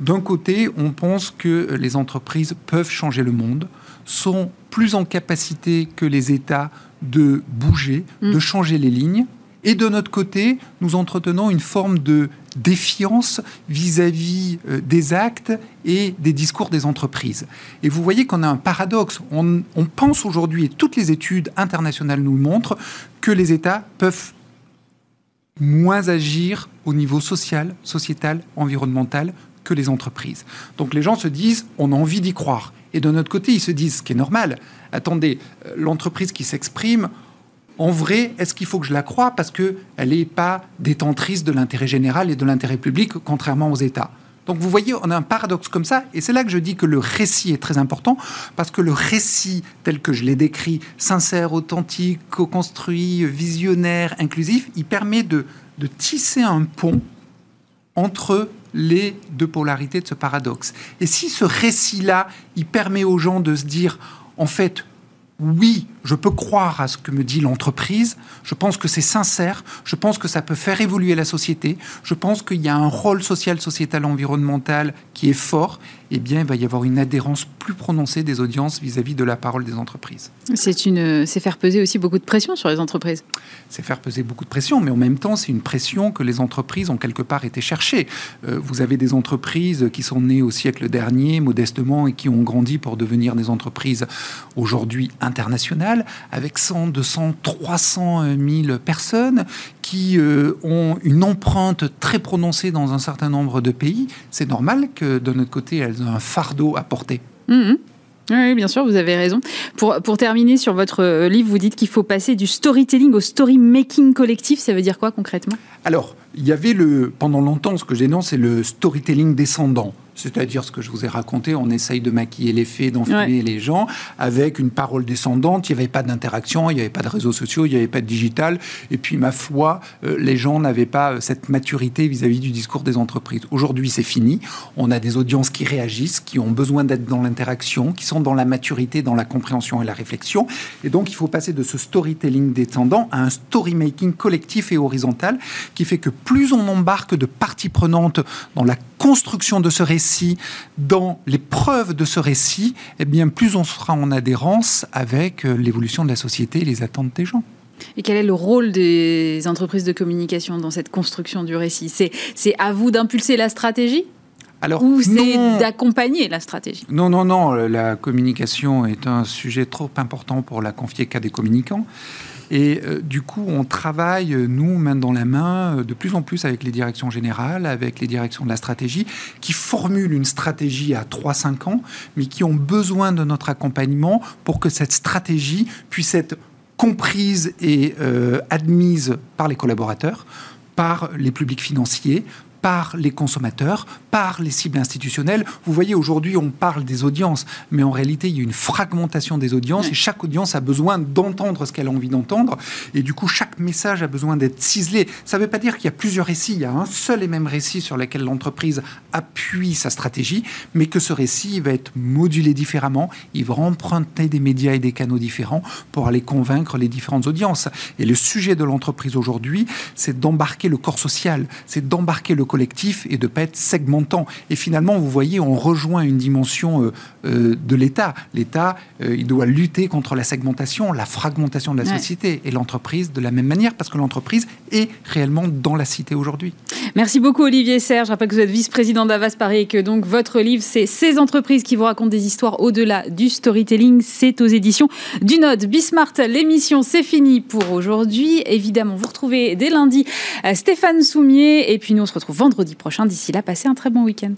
D'un côté, on pense que les entreprises peuvent changer le monde, sont plus en capacité que les États de bouger, de mm. changer les lignes. Et de notre côté, nous entretenons une forme de défiance vis-à-vis euh, des actes et des discours des entreprises. Et vous voyez qu'on a un paradoxe. On, on pense aujourd'hui, et toutes les études internationales nous le montrent, que les États peuvent moins agir au niveau social, sociétal, environnemental que les entreprises. Donc les gens se disent, on a envie d'y croire. Et de notre côté, ils se disent, ce qui est normal, attendez, euh, l'entreprise qui s'exprime, en vrai, est-ce qu'il faut que je la croie parce qu'elle n'est pas détentrice de l'intérêt général et de l'intérêt public, contrairement aux États? Donc vous voyez, on a un paradoxe comme ça, et c'est là que je dis que le récit est très important, parce que le récit tel que je l'ai décrit, sincère, authentique, co-construit, visionnaire, inclusif, il permet de, de tisser un pont entre les deux polarités de ce paradoxe. Et si ce récit-là, il permet aux gens de se dire, en fait, oui, je peux croire à ce que me dit l'entreprise, je pense que c'est sincère, je pense que ça peut faire évoluer la société, je pense qu'il y a un rôle social, sociétal, environnemental qui est fort, eh bien, il va y avoir une adhérence plus prononcée des audiences vis-à-vis de la parole des entreprises. C'est une, c'est faire peser aussi beaucoup de pression sur les entreprises. C'est faire peser beaucoup de pression, mais en même temps, c'est une pression que les entreprises ont quelque part été chercher. Euh, vous avez des entreprises qui sont nées au siècle dernier, modestement, et qui ont grandi pour devenir des entreprises aujourd'hui internationales, avec 100, 200, 300 000 personnes qui euh, ont une empreinte très prononcée dans un certain nombre de pays. C'est normal que de notre côté, elles un fardeau à porter. Mhm. Oui, bien sûr, vous avez raison. Pour, pour terminer sur votre euh, livre, vous dites qu'il faut passer du storytelling au story making collectif. Ça veut dire quoi concrètement? Alors, il y avait le, pendant longtemps, ce que j'ai c'est le storytelling descendant. C'est-à-dire ce que je vous ai raconté, on essaye de maquiller les faits, d'enfumer les gens, avec une parole descendante, il n'y avait pas d'interaction, il n'y avait pas de réseaux sociaux, il n'y avait pas de digital, et puis ma foi, euh, les gens n'avaient pas euh, cette maturité vis-à-vis du discours des entreprises. Aujourd'hui, c'est fini, on a des audiences qui réagissent, qui ont besoin d'être dans l'interaction, qui sont dans la maturité, dans la compréhension et la réflexion, et donc il faut passer de ce storytelling descendant à un story making collectif et horizontal, qui fait que plus on embarque de parties prenantes dans la construction de ce récit, dans les preuves de ce récit, eh bien plus on sera en adhérence avec euh, l'évolution de la société et les attentes des gens. Et quel est le rôle des entreprises de communication dans cette construction du récit? C'est à vous d'impulser la stratégie? Alors, Ou c'est d'accompagner la stratégie? Non, non, non. La communication est un sujet trop important pour la confier qu'à des communicants. Et euh, du coup, on travaille, euh, nous, main dans la main, euh, de plus en plus avec les directions générales, avec les directions de la stratégie, qui formulent une stratégie à 3-5 ans, mais qui ont besoin de notre accompagnement pour que cette stratégie puisse être comprise et admise par les collaborateurs, par les publics financiers, par les consommateurs, par les cibles institutionnelles. Vous voyez, aujourd'hui, on parle des audiences, mais en réalité, il y a une fragmentation des audiences et chaque audience a besoin d'entendre ce qu'elle a envie d'entendre. Et du coup, chaque message a besoin d'être ciselé. Ça ne veut pas dire qu'il y a plusieurs récits. Il y a un seul et même récit sur lequel l'entreprise appuie sa stratégie, mais que ce récit va être modulé différemment. Il va emprunter des médias et des canaux différents pour aller convaincre les différentes audiences. Et le sujet de l'entreprise aujourd'hui, c'est d'embarquer le corps social, c'est d'embarquer le collectif et de ne pas être segmentant. Et finalement, vous voyez, on rejoint une dimension euh, euh, de l'État. L'État, euh, il doit lutter contre la segmentation, la fragmentation de la société et l'entreprise de la même manière, parce que l'entreprise est réellement dans la cité aujourd'hui. Merci beaucoup Olivier Serge. Je rappelle que vous êtes vice-président d'Avas Paris et que donc votre livre, c'est Ces entreprises qui vous racontent des histoires au-delà du storytelling. C'est aux éditions du Node. Bismart, l'émission, c'est fini pour aujourd'hui. Évidemment, vous retrouvez dès lundi Stéphane Soumier et puis nous on se retrouve vendredi prochain. D'ici là, passez un très bon week-end.